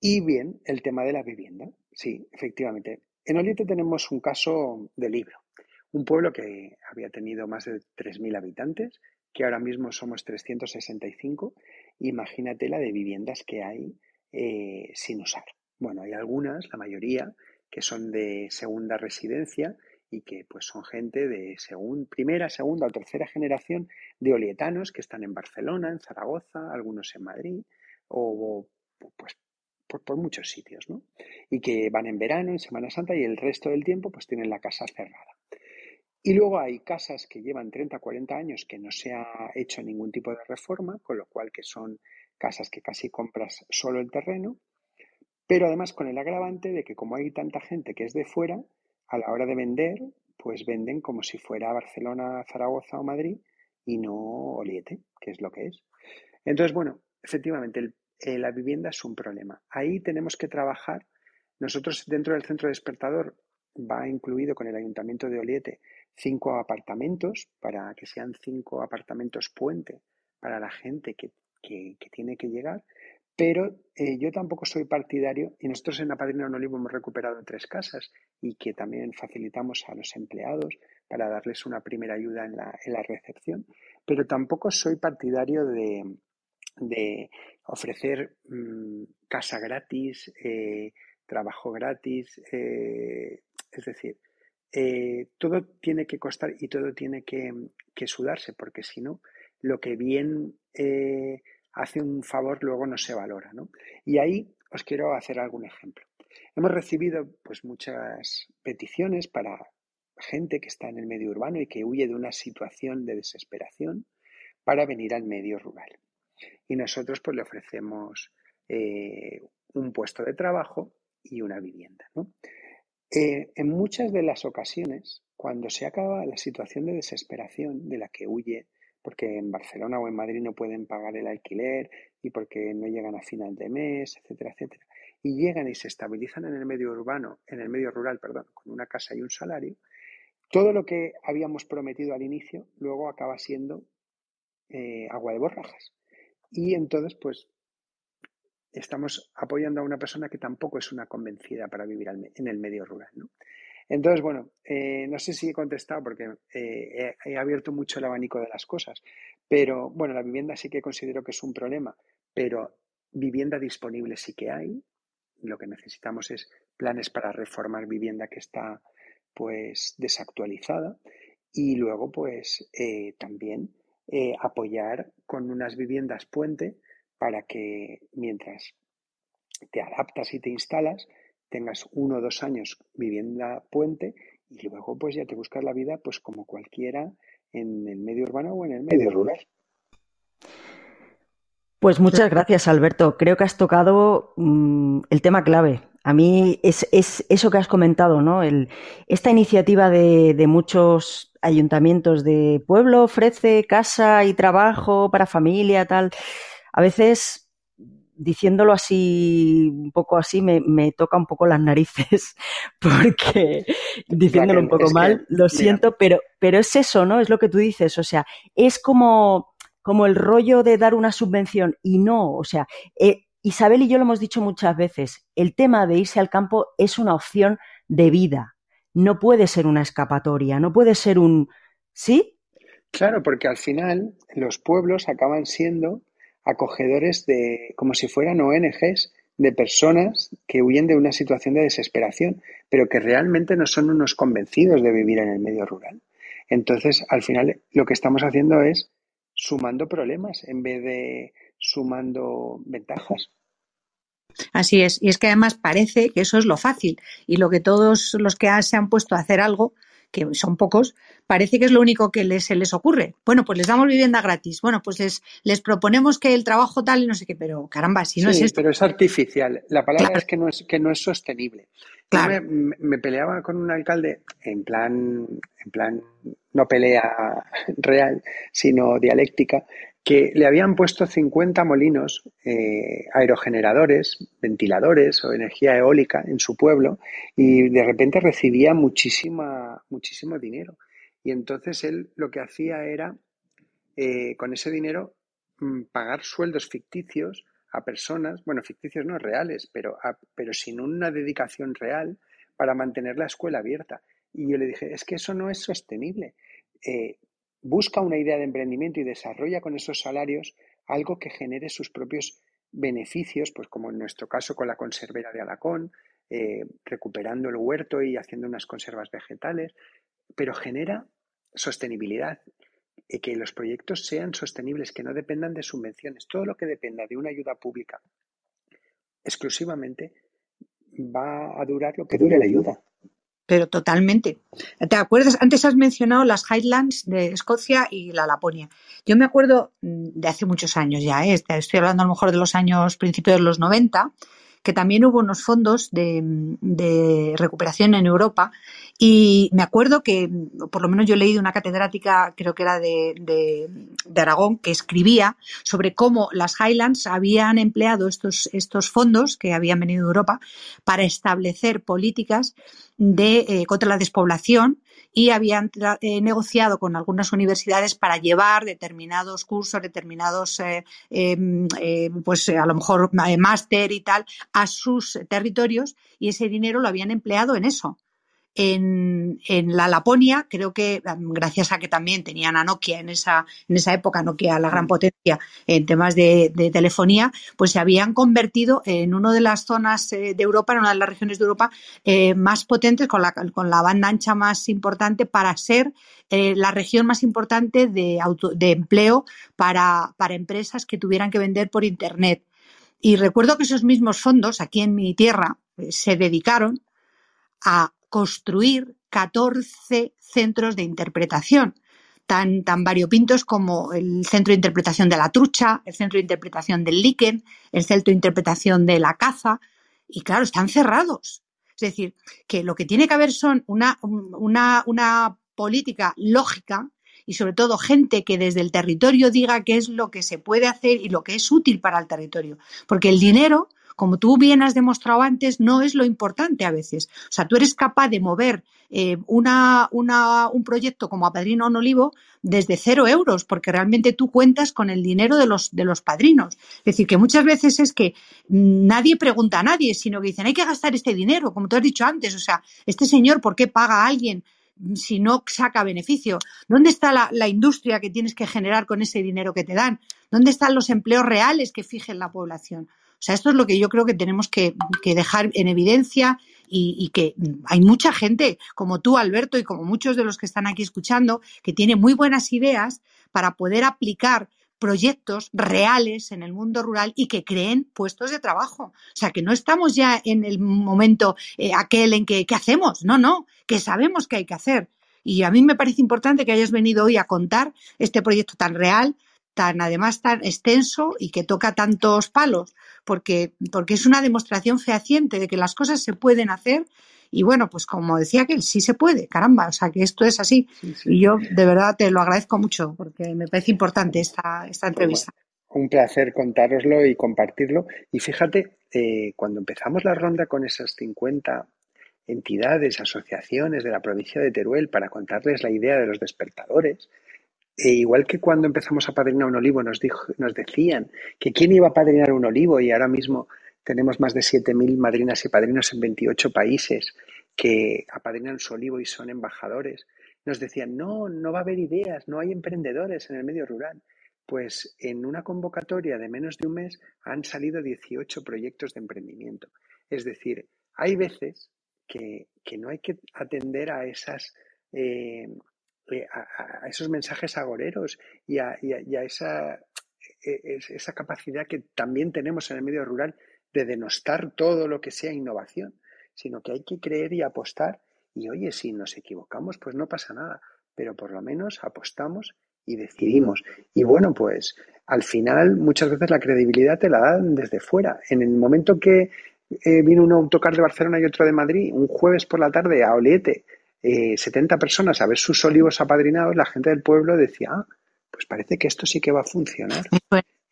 Y bien, el tema de la vivienda. Sí, efectivamente. En Oliete tenemos un caso de libro. Un pueblo que había tenido más de 3.000 habitantes, que ahora mismo somos 365. Imagínate la de viviendas que hay eh, sin usar. Bueno, hay algunas, la mayoría, que son de segunda residencia y que pues son gente de primera, segunda o tercera generación de olietanos que están en Barcelona, en Zaragoza, algunos en Madrid o pues por, muchos sitios, ¿no? Y que van en verano, en Semana Santa y el resto del tiempo pues tienen la casa cerrada. Y luego hay casas que llevan 30, 40 años que no se ha hecho ningún tipo de reforma, con lo cual que son casas que casi compras solo el terreno, pero además con el agravante de que como hay tanta gente que es de fuera, a la hora de vender, pues venden como si fuera Barcelona, Zaragoza o Madrid y no Oliete, que es lo que es. Entonces, bueno, efectivamente, eh, la vivienda es un problema. Ahí tenemos que trabajar. Nosotros dentro del centro despertador va incluido con el ayuntamiento de Oliete cinco apartamentos para que sean cinco apartamentos puente para la gente que, que tiene que llegar pero eh, yo tampoco soy partidario, y nosotros en la Padrina Olivo hemos recuperado tres casas y que también facilitamos a los empleados para darles una primera ayuda en la, en la recepción, pero tampoco soy partidario de, de ofrecer mm, casa gratis, eh, trabajo gratis, eh, es decir, todo tiene que costar y todo tiene que, que sudarse, porque si no, lo que bien hace un favor luego no se valora. ¿no? Y ahí os quiero hacer algún ejemplo. Hemos recibido pues muchas peticiones para gente que está en el medio urbano y que huye de una situación de desesperación para venir al medio rural. Y nosotros pues le ofrecemos eh, un puesto de trabajo y una vivienda. Eh, en muchas de las ocasiones, cuando se acaba la situación de desesperación de la que huye porque en Barcelona o en Madrid no pueden pagar el alquiler y porque no llegan a final de mes, etcétera, etcétera. Y llegan y se estabilizan en el medio urbano, en el medio rural, perdón, con una casa y un salario. Todo lo que habíamos prometido al inicio luego acaba siendo eh, agua de borrajas. Y entonces, pues, estamos apoyando a una persona que tampoco es una convencida para vivir en el medio rural. ¿no? Entonces, bueno, eh, no sé si he contestado porque eh, he, abierto mucho el abanico de las cosas, pero bueno, la vivienda sí que considero que es un problema, pero vivienda disponible sí que hay. Lo que necesitamos es planes para reformar vivienda que está pues desactualizada y luego pues eh, también apoyar con unas viviendas puente para que mientras te adaptas y te instalas, tengas uno o dos años vivienda puente y luego pues ya te buscas la vida pues como cualquiera en el medio urbano o en el medio rural. Pues muchas gracias, Alberto. Creo que has tocado mm, el tema clave. A mí es, eso que has comentado, ¿no? El, esta iniciativa de, de, muchos ayuntamientos de pueblo ofrece casa y trabajo para familia, tal. A veces diciéndolo así, un poco así, me, toca un poco las narices, (laughs) porque diciéndolo un poco mal, lo siento, pero, pero es eso, ¿no? Es lo que tú dices, o sea, es como, como el rollo de dar una subvención y no, o sea, eh, Isabel y yo lo hemos dicho muchas veces, el tema de irse al campo es una opción de vida, no puede ser una escapatoria, no puede ser un... ¿Sí? Claro, porque al final los pueblos acaban siendo acogedores de, como si fueran ONGs de personas que huyen de una situación de desesperación, pero que realmente no son unos convencidos de vivir en el medio rural. Entonces, al final, lo que estamos haciendo es sumando problemas en vez de sumando ventajas. Así es, y es que además parece que eso es lo fácil y lo que todos los que se han puesto a hacer algo que son pocos, parece que es lo único que les, se les ocurre. Bueno, pues les damos vivienda gratis. Bueno, pues les, les proponemos que el trabajo tal y no sé qué, pero caramba, si no es esto. pero es artificial. La palabra es que no es, que no es sostenible. Claro. Me, me, peleaba con un alcalde en plan, en plan, no pelea (laughs) real, sino dialéctica, que le habían puesto 50 molinos eh, aerogeneradores, ventiladores o energía eólica en su pueblo y de repente recibía muchísima, muchísimo dinero. Y entonces él lo que hacía era, eh, con ese dinero, mm, pagar sueldos ficticios a personas, bueno, ficticios no reales, pero, pero sin una dedicación real para mantener la escuela abierta. Y yo le dije, es que eso no es sostenible. Eh, busca una idea de emprendimiento y desarrolla con esos salarios algo que genere sus propios beneficios, pues como en nuestro caso con la conservera de Alacón, eh, recuperando el huerto y haciendo unas conservas vegetales, pero genera sostenibilidad, y que los proyectos sean sostenibles, que no dependan de subvenciones. Todo lo que dependa de una ayuda pública exclusivamente va a durar lo que dure la ayuda pero totalmente. ¿Te acuerdas? Antes has mencionado las Highlands de Escocia y la Laponia. Yo me acuerdo mm, de hace muchos años ya, ¿eh? estoy hablando a lo mejor de los años principios de los 90, que también hubo unos fondos de, recuperación en Europa. Y me acuerdo que, por lo menos yo he leído una catedrática, creo que era de, de, Aragón, que escribía sobre cómo las Highlands habían empleado estos, estos fondos que habían venido de Europa para establecer políticas de, eh, contra la despoblación y habían eh, negociado con algunas universidades para llevar determinados cursos, determinados, eh, em, eh, pues a lo mejor máster y tal, a sus territorios y ese dinero lo habían empleado en eso en, en, la Laponia, creo que gracias a que también tenían a Nokia en esa, en esa época, Nokia la gran potencia en temas de, telefonía, pues se habían convertido en una de las zonas eh, de Europa, en una de las regiones de Europa eh, más potentes, con la, con la banda ancha más importante para ser eh, la región más importante de, de empleo para, para empresas que tuvieran que vender por Internet. Y recuerdo que esos mismos fondos aquí en mi tierra se dedicaron a construir 14 centros de interpretación, tan, tan variopintos como el Centro de Interpretación de la Trucha, el Centro de Interpretación del Líquen, el Centro de Interpretación de la Caza, y claro, están cerrados. Es decir, que lo que tiene que haber son una, una, una política lógica y sobre todo gente que desde el territorio diga qué es lo que se puede hacer y lo que es útil para el territorio. Porque el dinero como tú bien has demostrado antes, no es lo importante a veces. O sea, tú eres capaz de mover eh, una, una, un proyecto como Apadrina un Olivo desde cero euros, porque realmente tú cuentas con el dinero de los, de los padrinos. Es decir, que muchas veces es que nadie pregunta a nadie, sino que dicen, hay que gastar este dinero, como tú has dicho antes. O sea, este señor, ¿por qué paga a alguien si no saca beneficio? ¿Dónde está la, la, industria que tienes que generar con ese dinero que te dan? ¿Dónde están los empleos reales que fijen la población? O sea, esto es lo que yo creo que tenemos que, dejar en evidencia y, y, que hay mucha gente como tú, Alberto, y como muchos de los que están aquí escuchando, que tiene muy buenas ideas para poder aplicar proyectos reales en el mundo rural y que creen puestos de trabajo. O sea, que no estamos ya en el momento eh, aquel en que, ¿qué hacemos? No, no, que sabemos que hay que hacer. Y a mí me parece importante que hayas venido hoy a contar este proyecto tan real, tan además tan extenso y que toca tantos palos, porque, porque es una demostración fehaciente de que las cosas se pueden hacer y bueno, pues como decía que sí se puede, caramba, o sea que esto es así. Sí, sí. Y yo de verdad te lo agradezco mucho porque me parece importante esta, esta entrevista. Un placer contároslo y compartirlo. Y fíjate, eh, cuando empezamos la ronda con esas 50 entidades, asociaciones de la provincia de Teruel para contarles la idea de los despertadores, e igual que cuando empezamos a padrinar un olivo nos, dijo, nos decían que quién iba a padrinar un olivo y ahora mismo tenemos más de 7.000 madrinas y padrinos en 28 países que apadrinan su olivo y son embajadores. Nos decían, no, no va a haber ideas, no hay emprendedores en el medio rural. Pues en una convocatoria de menos de un mes han salido 18 proyectos de emprendimiento. Es decir, hay veces que, que no hay que atender a esas eh, a, a, esos mensajes agoreros y a, y a, y esa, e, esa capacidad que también tenemos en el medio rural de denostar todo lo que sea innovación, sino que hay que creer y apostar. Y oye, si nos equivocamos, pues no pasa nada, pero por lo menos apostamos y decidimos. Y bueno, pues al final muchas veces la credibilidad te la dan desde fuera. En el momento que eh, vino un autocar de Barcelona y otro de Madrid, un jueves por la tarde a Oliete, eh, 70 personas a ver sus olivos apadrinados, la gente del pueblo decía, ah, pues parece que esto sí que va a funcionar.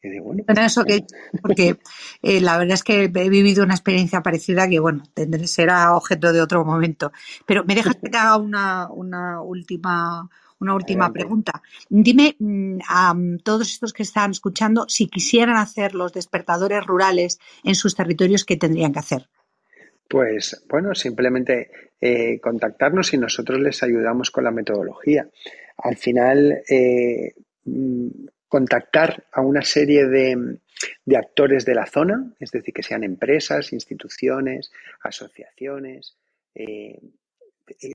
De, bueno, eso que, porque eh, la verdad es que he vivido una experiencia parecida que, bueno, tendré, será objeto de otro momento. Pero me dejas que te haga una, una última, una última pregunta. Dime mm, a todos estos que están escuchando si quisieran hacer los despertadores rurales en sus territorios, ¿qué tendrían que hacer? Pues bueno, simplemente eh, contactarnos y nosotros les ayudamos con la metodología. Al final, eh, contactar a una serie de, de, actores de la zona, es decir, que sean empresas, instituciones, asociaciones, eh,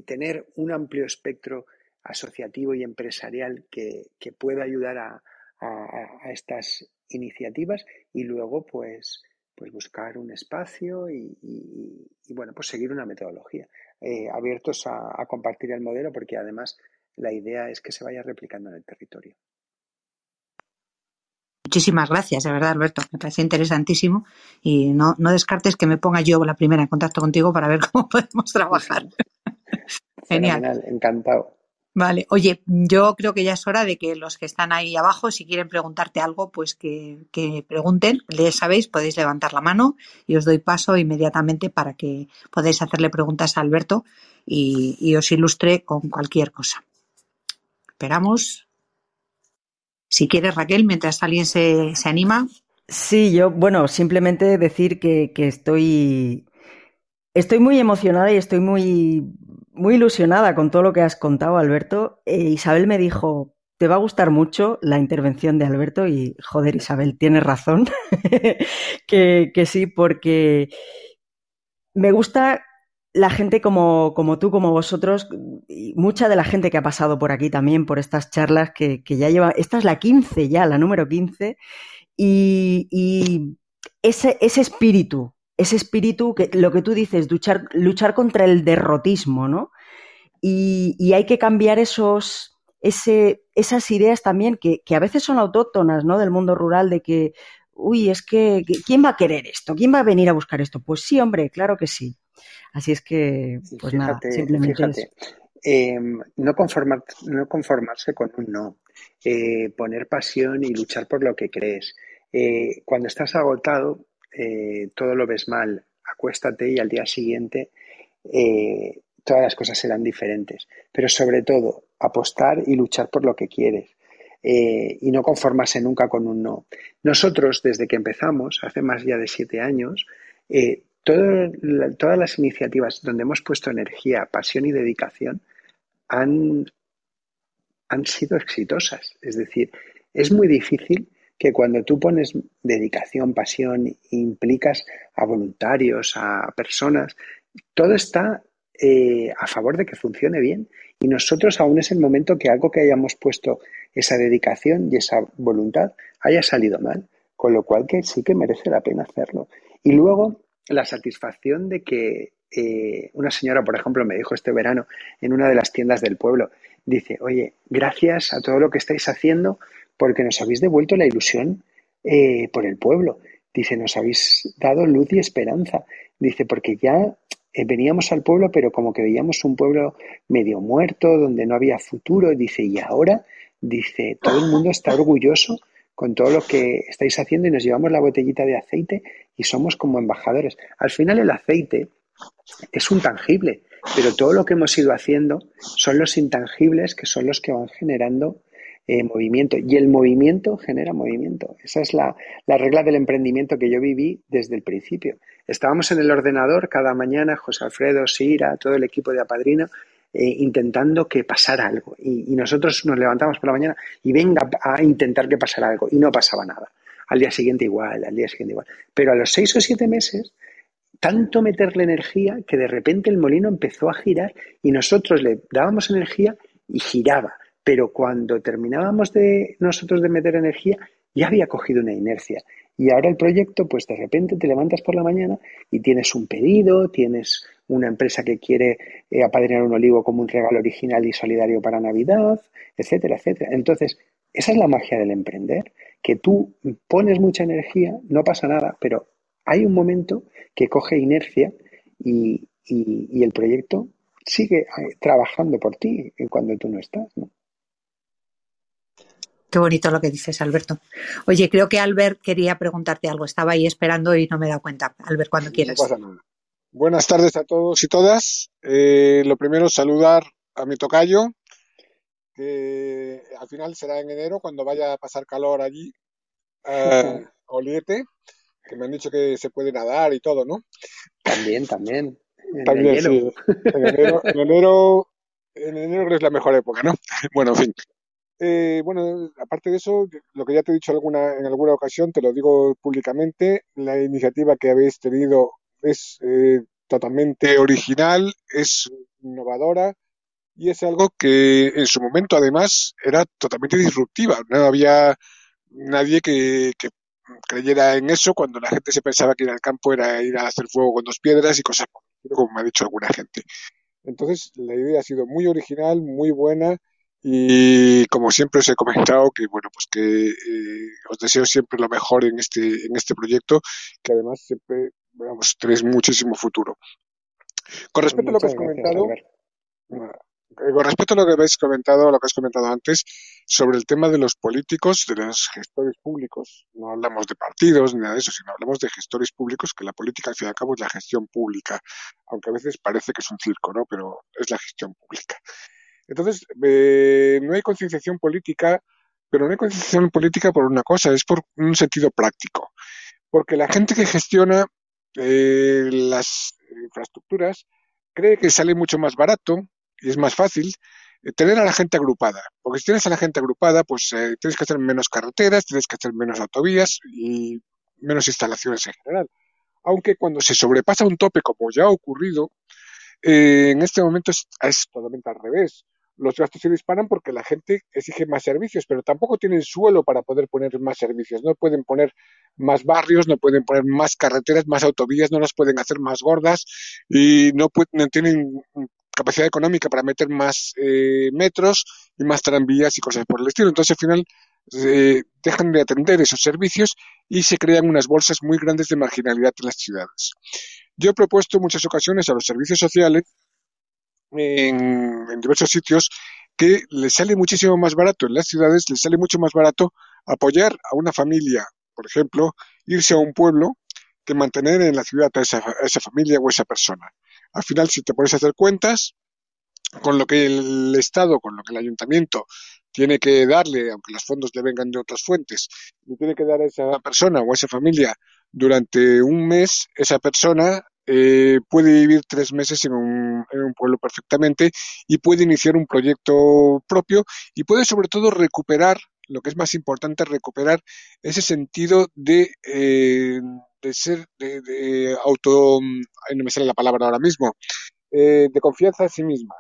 tener un amplio espectro asociativo y empresarial que, que pueda ayudar a, a, estas iniciativas y luego pues, pues buscar un espacio y, y, y bueno, pues seguir una metodología. Eh, abiertos a, a compartir el modelo porque además la idea es que se vaya replicando en el territorio. Muchísimas gracias, de verdad, Alberto. Me parece interesantísimo y no, no descartes que me ponga yo la primera en contacto contigo para ver (laughs) cómo podemos trabajar. Genial. Fenomenal, encantado. Vale, oye, yo creo que ya es hora de que los que están ahí abajo, si quieren preguntarte algo, pues que, que pregunten. Les sabéis, podéis levantar la mano y os doy paso inmediatamente para que podáis hacerle preguntas a Alberto y, y os ilustre con cualquier cosa. Esperamos. Si quieres, Raquel, mientras alguien se, se anima. Sí, yo, bueno, simplemente decir que, que, estoy, estoy muy emocionada y estoy muy, muy ilusionada con todo lo que has contado, Alberto. Eh, Isabel me dijo, te va a gustar mucho la intervención de Alberto y, joder, Isabel, tienes razón, (laughs) que, que sí, porque me gusta la gente como, como, tú, como vosotros, y mucha de la gente que ha pasado por aquí también, por estas charlas, que, que ya lleva, esta es la 15 ya, la número 15, y, y ese, ese, espíritu, ese espíritu, que lo que tú dices, luchar, luchar contra el derrotismo, ¿no? Y, y hay que cambiar esos, ese, esas ideas también que, que, a veces son autóctonas, ¿no? Del mundo rural, de que, uy, es que, ¿quién va a querer esto? ¿Quién va a venir a buscar esto? Pues sí, hombre, claro que sí. Así es que, pues fíjate, nada, simplemente fíjate. Eh, no, conformar, no, conformarse con un no, eh, poner pasión y luchar por lo que crees. Eh, cuando estás agotado, eh, todo lo ves mal, acuéstate y al día siguiente eh, todas las cosas serán diferentes. Pero sobre todo, apostar y luchar por lo que quieres. Eh, y no conformarse nunca con un no. Nosotros, desde que empezamos, hace más ya de siete años, todas las iniciativas donde hemos puesto energía, pasión y dedicación han, han sido exitosas. Es decir, es muy difícil que cuando tú pones dedicación, pasión, implicas a voluntarios, a personas, todo está eh, a favor de que funcione bien. Y nosotros aún es el momento que algo que hayamos puesto esa dedicación y esa voluntad haya salido mal. Con lo cual que sí que merece la pena hacerlo. Y luego la satisfacción de que eh, una señora, por ejemplo, me dijo este verano en una de las tiendas del pueblo, dice, oye, gracias a todo lo que estáis haciendo, porque nos habéis devuelto la ilusión eh, por el pueblo. Dice, nos habéis dado luz y esperanza. Dice, porque ya eh, veníamos al pueblo, pero como que veíamos un pueblo medio muerto, donde no había futuro. Dice, y ahora, dice, todo el mundo está orgulloso con todo lo que estáis haciendo y nos llevamos la botellita de aceite y somos como embajadores. Al final el aceite es un tangible, pero todo lo que hemos ido haciendo son los intangibles que son los que van generando eh, movimiento. Y el movimiento genera movimiento. Esa es la, regla del emprendimiento que yo viví desde el principio. Estábamos en el ordenador cada mañana, José Alfredo, Sira, todo el equipo de Apadrino, eh, intentando que pasara algo. Y, nosotros nos levantamos por la mañana y venga a intentar que pasara algo. Y no pasaba nada. Al día siguiente igual, al día siguiente igual. Pero a los seis o siete meses tanto meterle energía que de repente el molino empezó a girar y nosotros le dábamos energía y giraba pero cuando terminábamos de nosotros de meter energía, ya había cogido una inercia. Y ahora el proyecto, pues de repente te levantas por la mañana y tienes un pedido, tienes una empresa que quiere eh, apadrinar un olivo como un regalo original y solidario para Navidad, etcétera, etcétera. Entonces, esa es la magia del emprender, que tú pones mucha energía, no pasa nada, pero hay un momento que coge inercia y, y el proyecto sigue eh, trabajando por ti cuando tú no estás. ¿no? Qué bonito lo que dices, Alberto. Oye, creo que Albert quería preguntarte algo. Estaba ahí esperando y no me he dado cuenta. Albert, cuando quieras. No pasa nada. Buenas tardes a todos y todas. Eh, lo primero, saludar a mi tocayo, que al final será en enero cuando vaya a pasar calor allí, a (laughs) Oliete, que me han dicho que se puede nadar y todo, ¿no? También, también. también, sí. En enero, en enero, en enero es la mejor época, ¿no? (laughs) Bueno, en fin. Eh, bueno, aparte de eso, lo que ya te he dicho alguna, en alguna ocasión, te lo digo públicamente, la iniciativa que habéis tenido es eh, totalmente original, es innovadora y es algo que en su momento además era totalmente disruptiva. No había nadie que, que creyera en eso cuando la gente se pensaba que ir al campo era ir a hacer fuego con dos piedras y cosas como me ha dicho alguna gente. Entonces, la idea ha sido muy original, muy buena y como siempre os he comentado, que bueno, pues que eh, os deseo siempre lo mejor en este, en este proyecto, que además siempre, vamos, tenéis muchísimo futuro. Con respecto a lo que has comentado, con respecto a lo que habéis comentado, lo que has comentado antes, sobre el tema de los políticos, de los gestores públicos, no hablamos de partidos ni nada de eso, sino hablamos de gestores públicos, que la política al fin y al cabo es la gestión pública, aunque a veces parece que es un circo, ¿no? Pero es la gestión pública. Entonces, eh, no hay concienciación política, pero no hay concienciación política por una cosa, es por un sentido práctico. Porque la gente que gestiona eh, las infraestructuras cree que sale mucho más barato y es más fácil eh, tener a la gente agrupada. Porque si tienes a la gente agrupada, pues tienes que hacer menos carreteras, tienes que hacer menos autovías y menos instalaciones en general. Aunque cuando se sobrepasa un tope, como ya ha ocurrido, en este momento es, es, totalmente al revés los gastos se disparan porque la gente exige más servicios, pero tampoco tienen suelo para poder poner más servicios. No pueden poner más barrios, no pueden poner más carreteras, más autovías, no las pueden hacer más gordas y no, tienen capacidad económica para meter más eh, metros y más tranvías y cosas por el estilo. Entonces, al final, dejan de atender esos servicios y se crean unas bolsas muy grandes de marginalidad en las ciudades. Yo he propuesto en muchas ocasiones a los servicios sociales en, diversos sitios que les sale muchísimo más barato en las ciudades, les sale mucho más barato apoyar a una familia, por ejemplo, irse a un pueblo que mantener en la ciudad a esa, a esa familia o esa persona. Al final, si te pones a hacer cuentas, con lo que el Estado, con lo que el ayuntamiento tiene que darle, aunque los fondos le vengan de otras fuentes, le tiene que dar a esa persona o a esa familia durante un mes, esa persona eh, puede vivir tres meses en un, en un, pueblo perfectamente y puede iniciar un proyecto propio y puede sobre todo recuperar, lo que es más importante, recuperar ese sentido de, eh, de ser, de, de auto, no me sale la palabra ahora mismo, eh, de confianza en sí misma.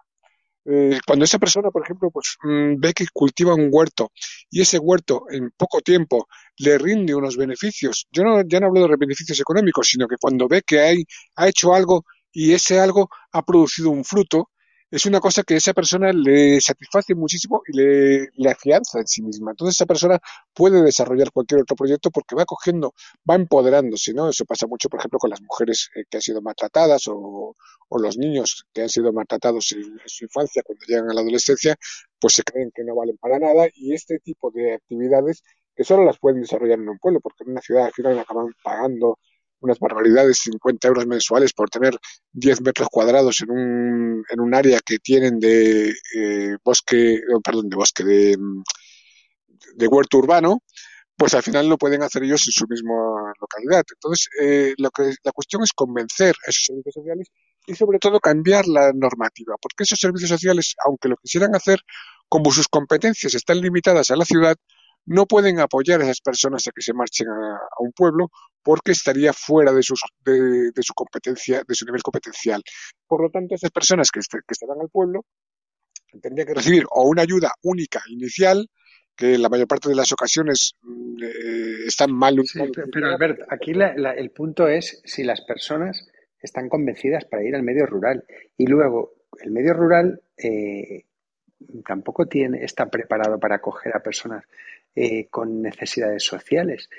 Eh, cuando esa persona, por ejemplo, pues mmm, ve que cultiva un huerto y ese huerto en poco tiempo le rinde unos beneficios, yo no, ya no hablo de beneficios económicos, sino que cuando ve que hay, ha hecho algo y ese algo ha producido un fruto, es una cosa que esa persona le satisface muchísimo y le, le afianza en sí misma. Entonces esa persona puede desarrollar cualquier otro proyecto porque va cogiendo, va empoderándose, ¿no? Eso pasa mucho, por ejemplo, con las mujeres eh, que han sido maltratadas o, o, los niños que han sido maltratados en, en, su infancia, cuando llegan a la adolescencia, pues se creen que no valen para nada y este tipo de actividades que solo las pueden desarrollar en un pueblo, porque en una ciudad al final acaban pagando unas barbaridades, 50 euros mensuales por tener 10 metros cuadrados en un, en un área que tienen de eh, bosque, perdón, de bosque, de, de huerto urbano, pues al final lo pueden hacer ellos en su misma localidad. Entonces, eh, lo que, la cuestión es convencer a esos servicios sociales y sobre todo cambiar la normativa, porque esos servicios sociales, aunque lo quisieran hacer, como sus competencias están limitadas a la ciudad, no pueden apoyar a esas personas a que se marchen a, a un pueblo porque estaría fuera de, sus, de, de, su competencia, de su nivel competencial. Por lo tanto, esas personas que, est que estarán al pueblo tendrían que recibir o una ayuda única inicial, que en la mayor parte de las ocasiones eh, están mal. Sí, pero, pero Albert, aquí la, la, el punto es si las personas están convencidas para ir al medio rural y luego el medio rural eh, tampoco tiene, está preparado para acoger a personas eh, con necesidades sociales.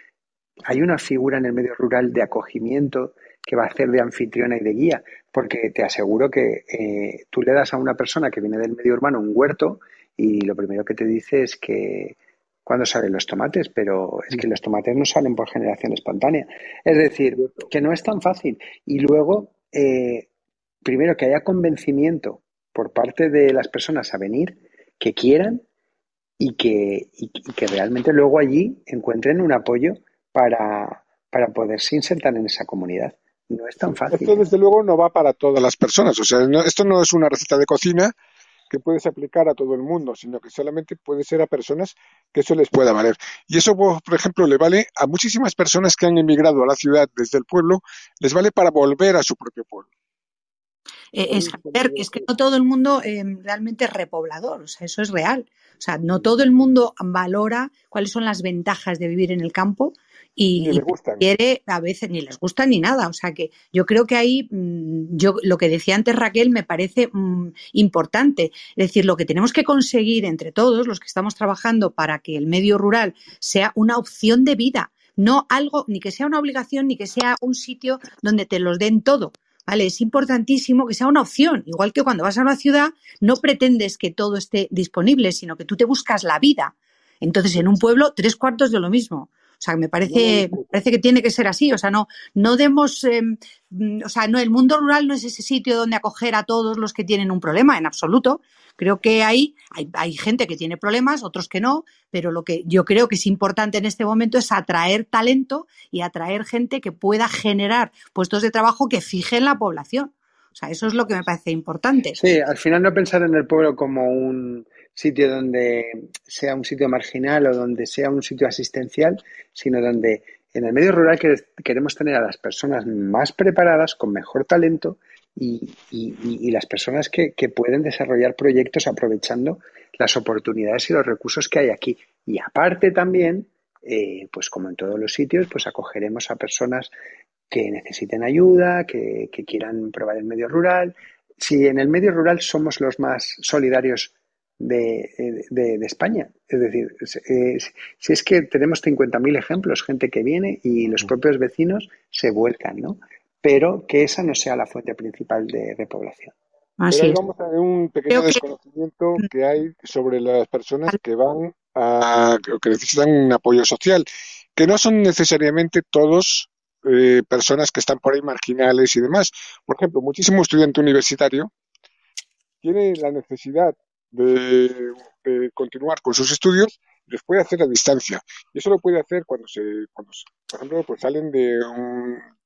Hay una figura en el medio rural de acogimiento que va a hacer de anfitriona y de guía, porque te aseguro que eh, tú le das a una persona que viene del medio urbano un huerto y lo primero que te dice es que cuando salen los tomates, pero es que los tomates no salen por generación espontánea. Es decir, que no es tan fácil. Y luego, eh, primero que haya convencimiento por parte de las personas a venir, que quieran y que, y, y que realmente luego allí encuentren un apoyo para, para poderse insertar en esa comunidad. No es tan fácil. Esto, desde luego, no va para todas las personas. O sea, no, esto no es una receta de cocina que puedes aplicar a todo el mundo, sino que solamente puede ser a personas que eso les pueda valer. Y eso, por ejemplo, le vale a muchísimas personas que han emigrado a la ciudad desde el pueblo, les vale para volver a su propio pueblo. Eh, es, ver, es que no todo el mundo eh, realmente es repoblador, o sea, eso es real. O sea, no todo el mundo valora cuáles son las ventajas de vivir en el campo y, ni les gustan. quiere a veces ni les gusta ni nada. O sea que yo creo que ahí, mm, yo lo que decía antes Raquel me parece mmm, importante. Es decir, lo que tenemos que conseguir entre todos los que estamos trabajando para que el medio rural sea una opción de vida, no algo, ni que sea una obligación, ni que sea un sitio donde te los den todo. ¿Vale? Es importantísimo que sea una opción. Igual que cuando vas a una ciudad, no pretendes que todo esté disponible, sino que tú te buscas la vida. Entonces, en un pueblo, tres cuartos de lo mismo. O sea, me parece, me parece que tiene que ser así. O sea, no, no demos, eh, o sea, no, el mundo rural no es ese sitio donde acoger a todos los que tienen un problema, en absoluto. Creo que hay, hay, hay gente que tiene problemas, otros que no, pero lo que yo creo que es importante en este momento es atraer talento y atraer gente que pueda generar puestos de trabajo que fijen la población. O sea, eso es lo que me parece importante. Sí, al final no pensar en el pueblo como un sitio donde sea un sitio marginal o donde sea un sitio asistencial, sino donde en el medio rural queremos tener a las personas más preparadas, con mejor talento y, y, las personas que, que, pueden desarrollar proyectos aprovechando las oportunidades y los recursos que hay aquí. Y aparte también, eh, pues como en todos los sitios, pues acogeremos a personas que necesiten ayuda, que, que quieran probar el medio rural. Si en el medio rural somos los más solidarios de, de, de, España. Es decir, eh, si es que tenemos 50.000 ejemplos, gente que viene y los propios vecinos se vuelcan, ¿no? Pero que esa no sea la fuente principal de repoblación. Así Pero vamos a ver un pequeño desconocimiento que... que hay sobre las personas que van a, que necesitan un apoyo social, que no son necesariamente todos eh, personas que están por ahí marginales y demás. Por ejemplo, muchísimo estudiante universitario tiene la necesidad de, continuar con sus estudios los puede hacer a distancia. Y eso lo puede hacer cuando se, cuando por ejemplo, pues salen de,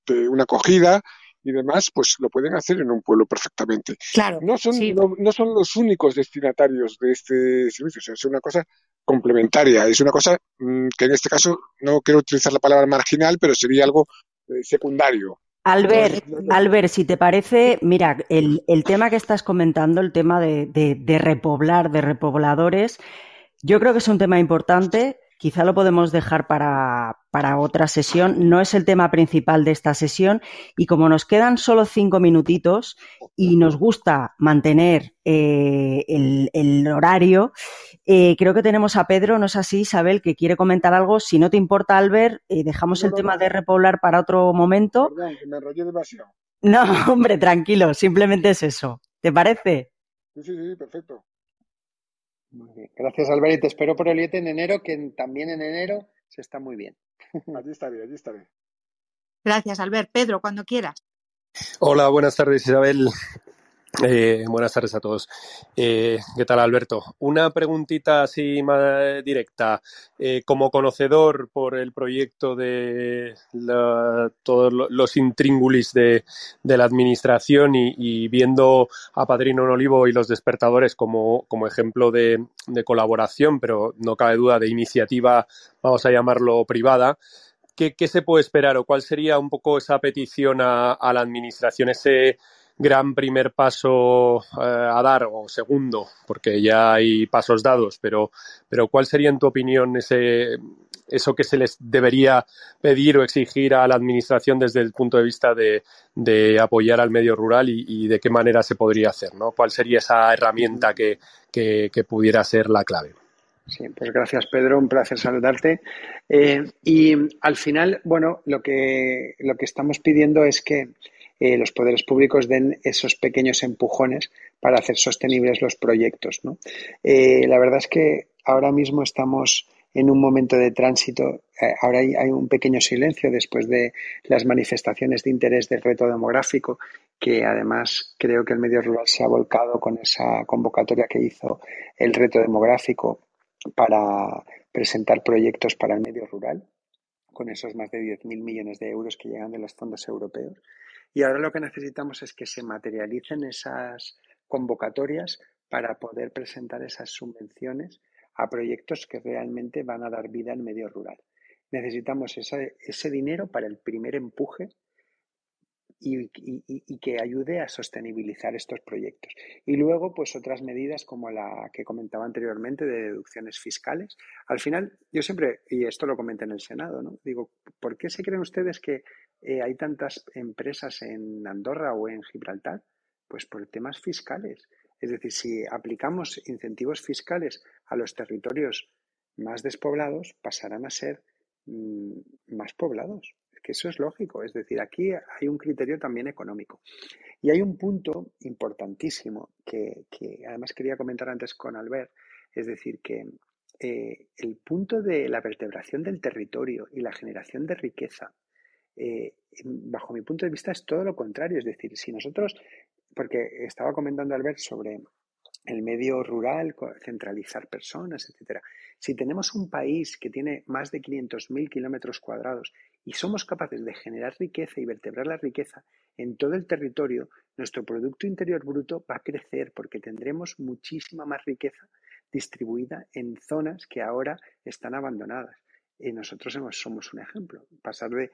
de una acogida y demás, pues lo pueden hacer en un pueblo perfectamente. Claro. No son, no, son los únicos destinatarios de este servicio, o sea, es una cosa complementaria, es una cosa mm, que en este caso no quiero utilizar la palabra marginal, pero sería algo eh, secundario. Albert, Albert, si te parece, mira, el, el, tema que estás comentando, el tema de, de, de repoblar, de repobladores, yo creo que es un tema importante Quizá lo podemos dejar para, para, otra sesión. No es el tema principal de esta sesión y como nos quedan solo cinco minutitos y nos gusta mantener eh, el, el, horario, eh, creo que tenemos a Pedro, no es así, Isabel, que quiere comentar algo. Si no te importa, Albert, eh, dejamos el tema de repoblar para otro momento. Perdón, que me enrollé demasiado. No, (laughs) hombre, tranquilo, simplemente es eso. ¿Te parece? Sí, sí, sí, perfecto. Gracias, Albert. Y te espero por Oliete en enero, que también en enero se está muy bien. (laughs) Allí estaré, allí estaré. Gracias, Albert. Pedro, cuando quieras. Hola, buenas tardes, Isabel. Eh, buenas tardes a todos. Eh, ¿Qué tal, Alberto? Una preguntita así más directa. Eh, como conocedor por el proyecto de todos los intríngulis de, la administración y, viendo a Padrino en y los despertadores como, como ejemplo de, de, colaboración, pero no cabe duda de iniciativa, vamos a llamarlo privada. ¿Qué, qué se puede esperar o cuál sería un poco esa petición a, a la administración, ese gran primer paso eh, a dar o segundo, porque ya hay pasos dados, pero, pero ¿cuál sería en tu opinión ese, eso que se les debería pedir o exigir a la Administración desde el punto de vista de, de apoyar al medio rural y, y, de qué manera se podría hacer? ¿no? ¿Cuál sería esa herramienta que, que, pudiera ser la clave? Sí, pues gracias Pedro, un placer saludarte. Eh, y al final, bueno, lo que, lo que estamos pidiendo es que eh, los poderes públicos den esos pequeños empujones para hacer sostenibles los proyectos. Eh, la verdad es que ahora mismo estamos en un momento de tránsito. Eh, ahora hay, hay, un pequeño silencio después de las manifestaciones de interés del reto demográfico, que además creo que el medio rural se ha volcado con esa convocatoria que hizo el reto demográfico para presentar proyectos para el medio rural, con esos más de 10.000 millones de euros que llegan de los fondos europeos. Y ahora lo que necesitamos es que se materialicen esas convocatorias para poder presentar esas subvenciones a proyectos que realmente van a dar vida al medio rural. Necesitamos ese, dinero para el primer empuje y, que ayude a sostenibilizar estos proyectos. Y luego, pues otras medidas como la que comentaba anteriormente de deducciones fiscales. Al final, yo siempre, y esto lo comenté en el Senado, ¿no? Digo, ¿por qué se creen ustedes que eh, hay tantas empresas en Andorra o en Gibraltar? Pues por temas fiscales. Es decir, si aplicamos incentivos fiscales a los territorios más despoblados, pasarán a ser mmm, más poblados. Que eso es lógico. Es decir, aquí hay un criterio también económico. Y hay un punto importantísimo que, que además quería comentar antes con Albert, es decir, que eh, el punto de la vertebración del territorio y la generación de riqueza eh, bajo mi punto de vista es todo lo contrario. Es decir, si nosotros, porque estaba comentando Albert sobre el medio rural, centralizar personas, etcétera. Si tenemos un país que tiene más de 500.000 kilómetros cuadrados y somos capaces de generar riqueza y vertebrar la riqueza en todo el territorio, nuestro Producto Interior Bruto va a crecer porque tendremos muchísima más riqueza distribuida en zonas que ahora están abandonadas. Y nosotros hemos, somos un ejemplo. Pasar de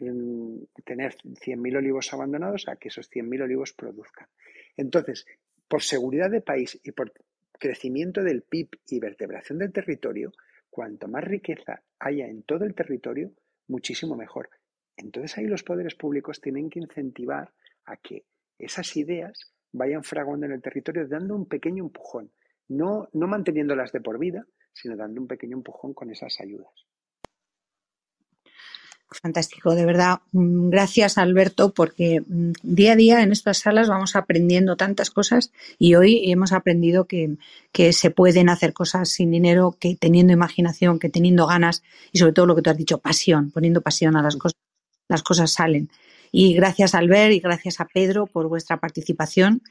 um, tener 100.000 olivos abandonados a que esos 100.000 olivos produzcan. Entonces, por seguridad de país y por crecimiento del PIB y vertebración del territorio, cuanto más riqueza haya en todo el territorio, muchísimo mejor. Entonces ahí los poderes públicos tienen que incentivar a que esas ideas vayan fraguando en el territorio dando un pequeño empujón, no, no manteniéndolas de por vida, sino dando un pequeño empujón con esas ayudas. Fantástico, de verdad. Mm, gracias, Alberto, porque mm, día a día en estas salas vamos aprendiendo tantas cosas y hoy hemos aprendido que, se pueden hacer cosas sin dinero, que teniendo imaginación, que teniendo ganas y sobre todo lo que tú has dicho, pasión, poniendo pasión a las cosas, las cosas salen. Y gracias Albert y gracias a Pedro por vuestra participación.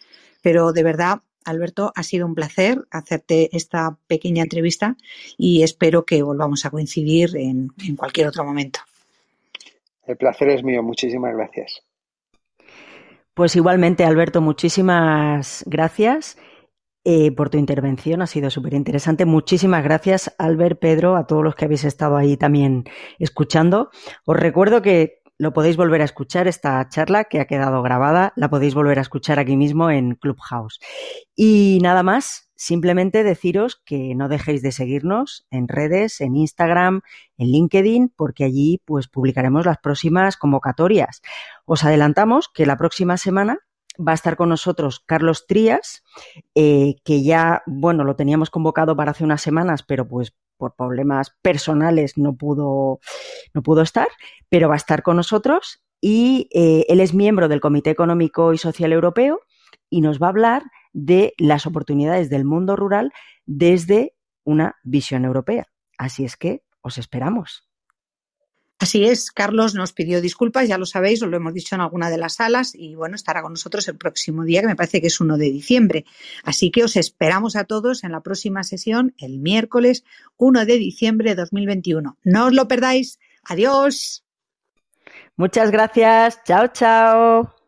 Pero de verdad, Alberto, ha sido un placer hacerte esta pequeña entrevista y espero que volvamos a coincidir en cualquier otro momento. El placer es mío. Muchísimas gracias. Pues igualmente, Alberto, muchísimas gracias eh, por tu intervención. Ha sido súper interesante. Muchísimas gracias, Albert, Pedro, a todos los que habéis estado ahí también escuchando. Os recuerdo que lo podéis volver a escuchar, esta charla que ha quedado grabada, la podéis volver a escuchar aquí mismo en Clubhouse. Y nada más, simplemente deciros que no dejéis de seguirnos en redes, en Instagram, en LinkedIn, porque allí pues publicaremos las próximas convocatorias. Os adelantamos que la próxima semana va a estar con nosotros Carlos Trías, eh, que ya, bueno, lo teníamos convocado para hace unas semanas, pero pues por problemas personales no pudo, no pudo estar, pero va a estar con nosotros y eh, él es miembro del Comité Económico y Social Europeo y nos va a hablar de las oportunidades del mundo rural desde una visión europea. Así es que os esperamos. Así es, Carlos nos pidió disculpas, ya lo sabéis, os lo hemos dicho en alguna de las salas y bueno, estará con nosotros el próximo día, que me parece que es 1 de diciembre. Así que os esperamos a todos en la próxima sesión, el miércoles 1 de diciembre de 2021. No os lo perdáis. Adiós. Muchas gracias. Chao, chao.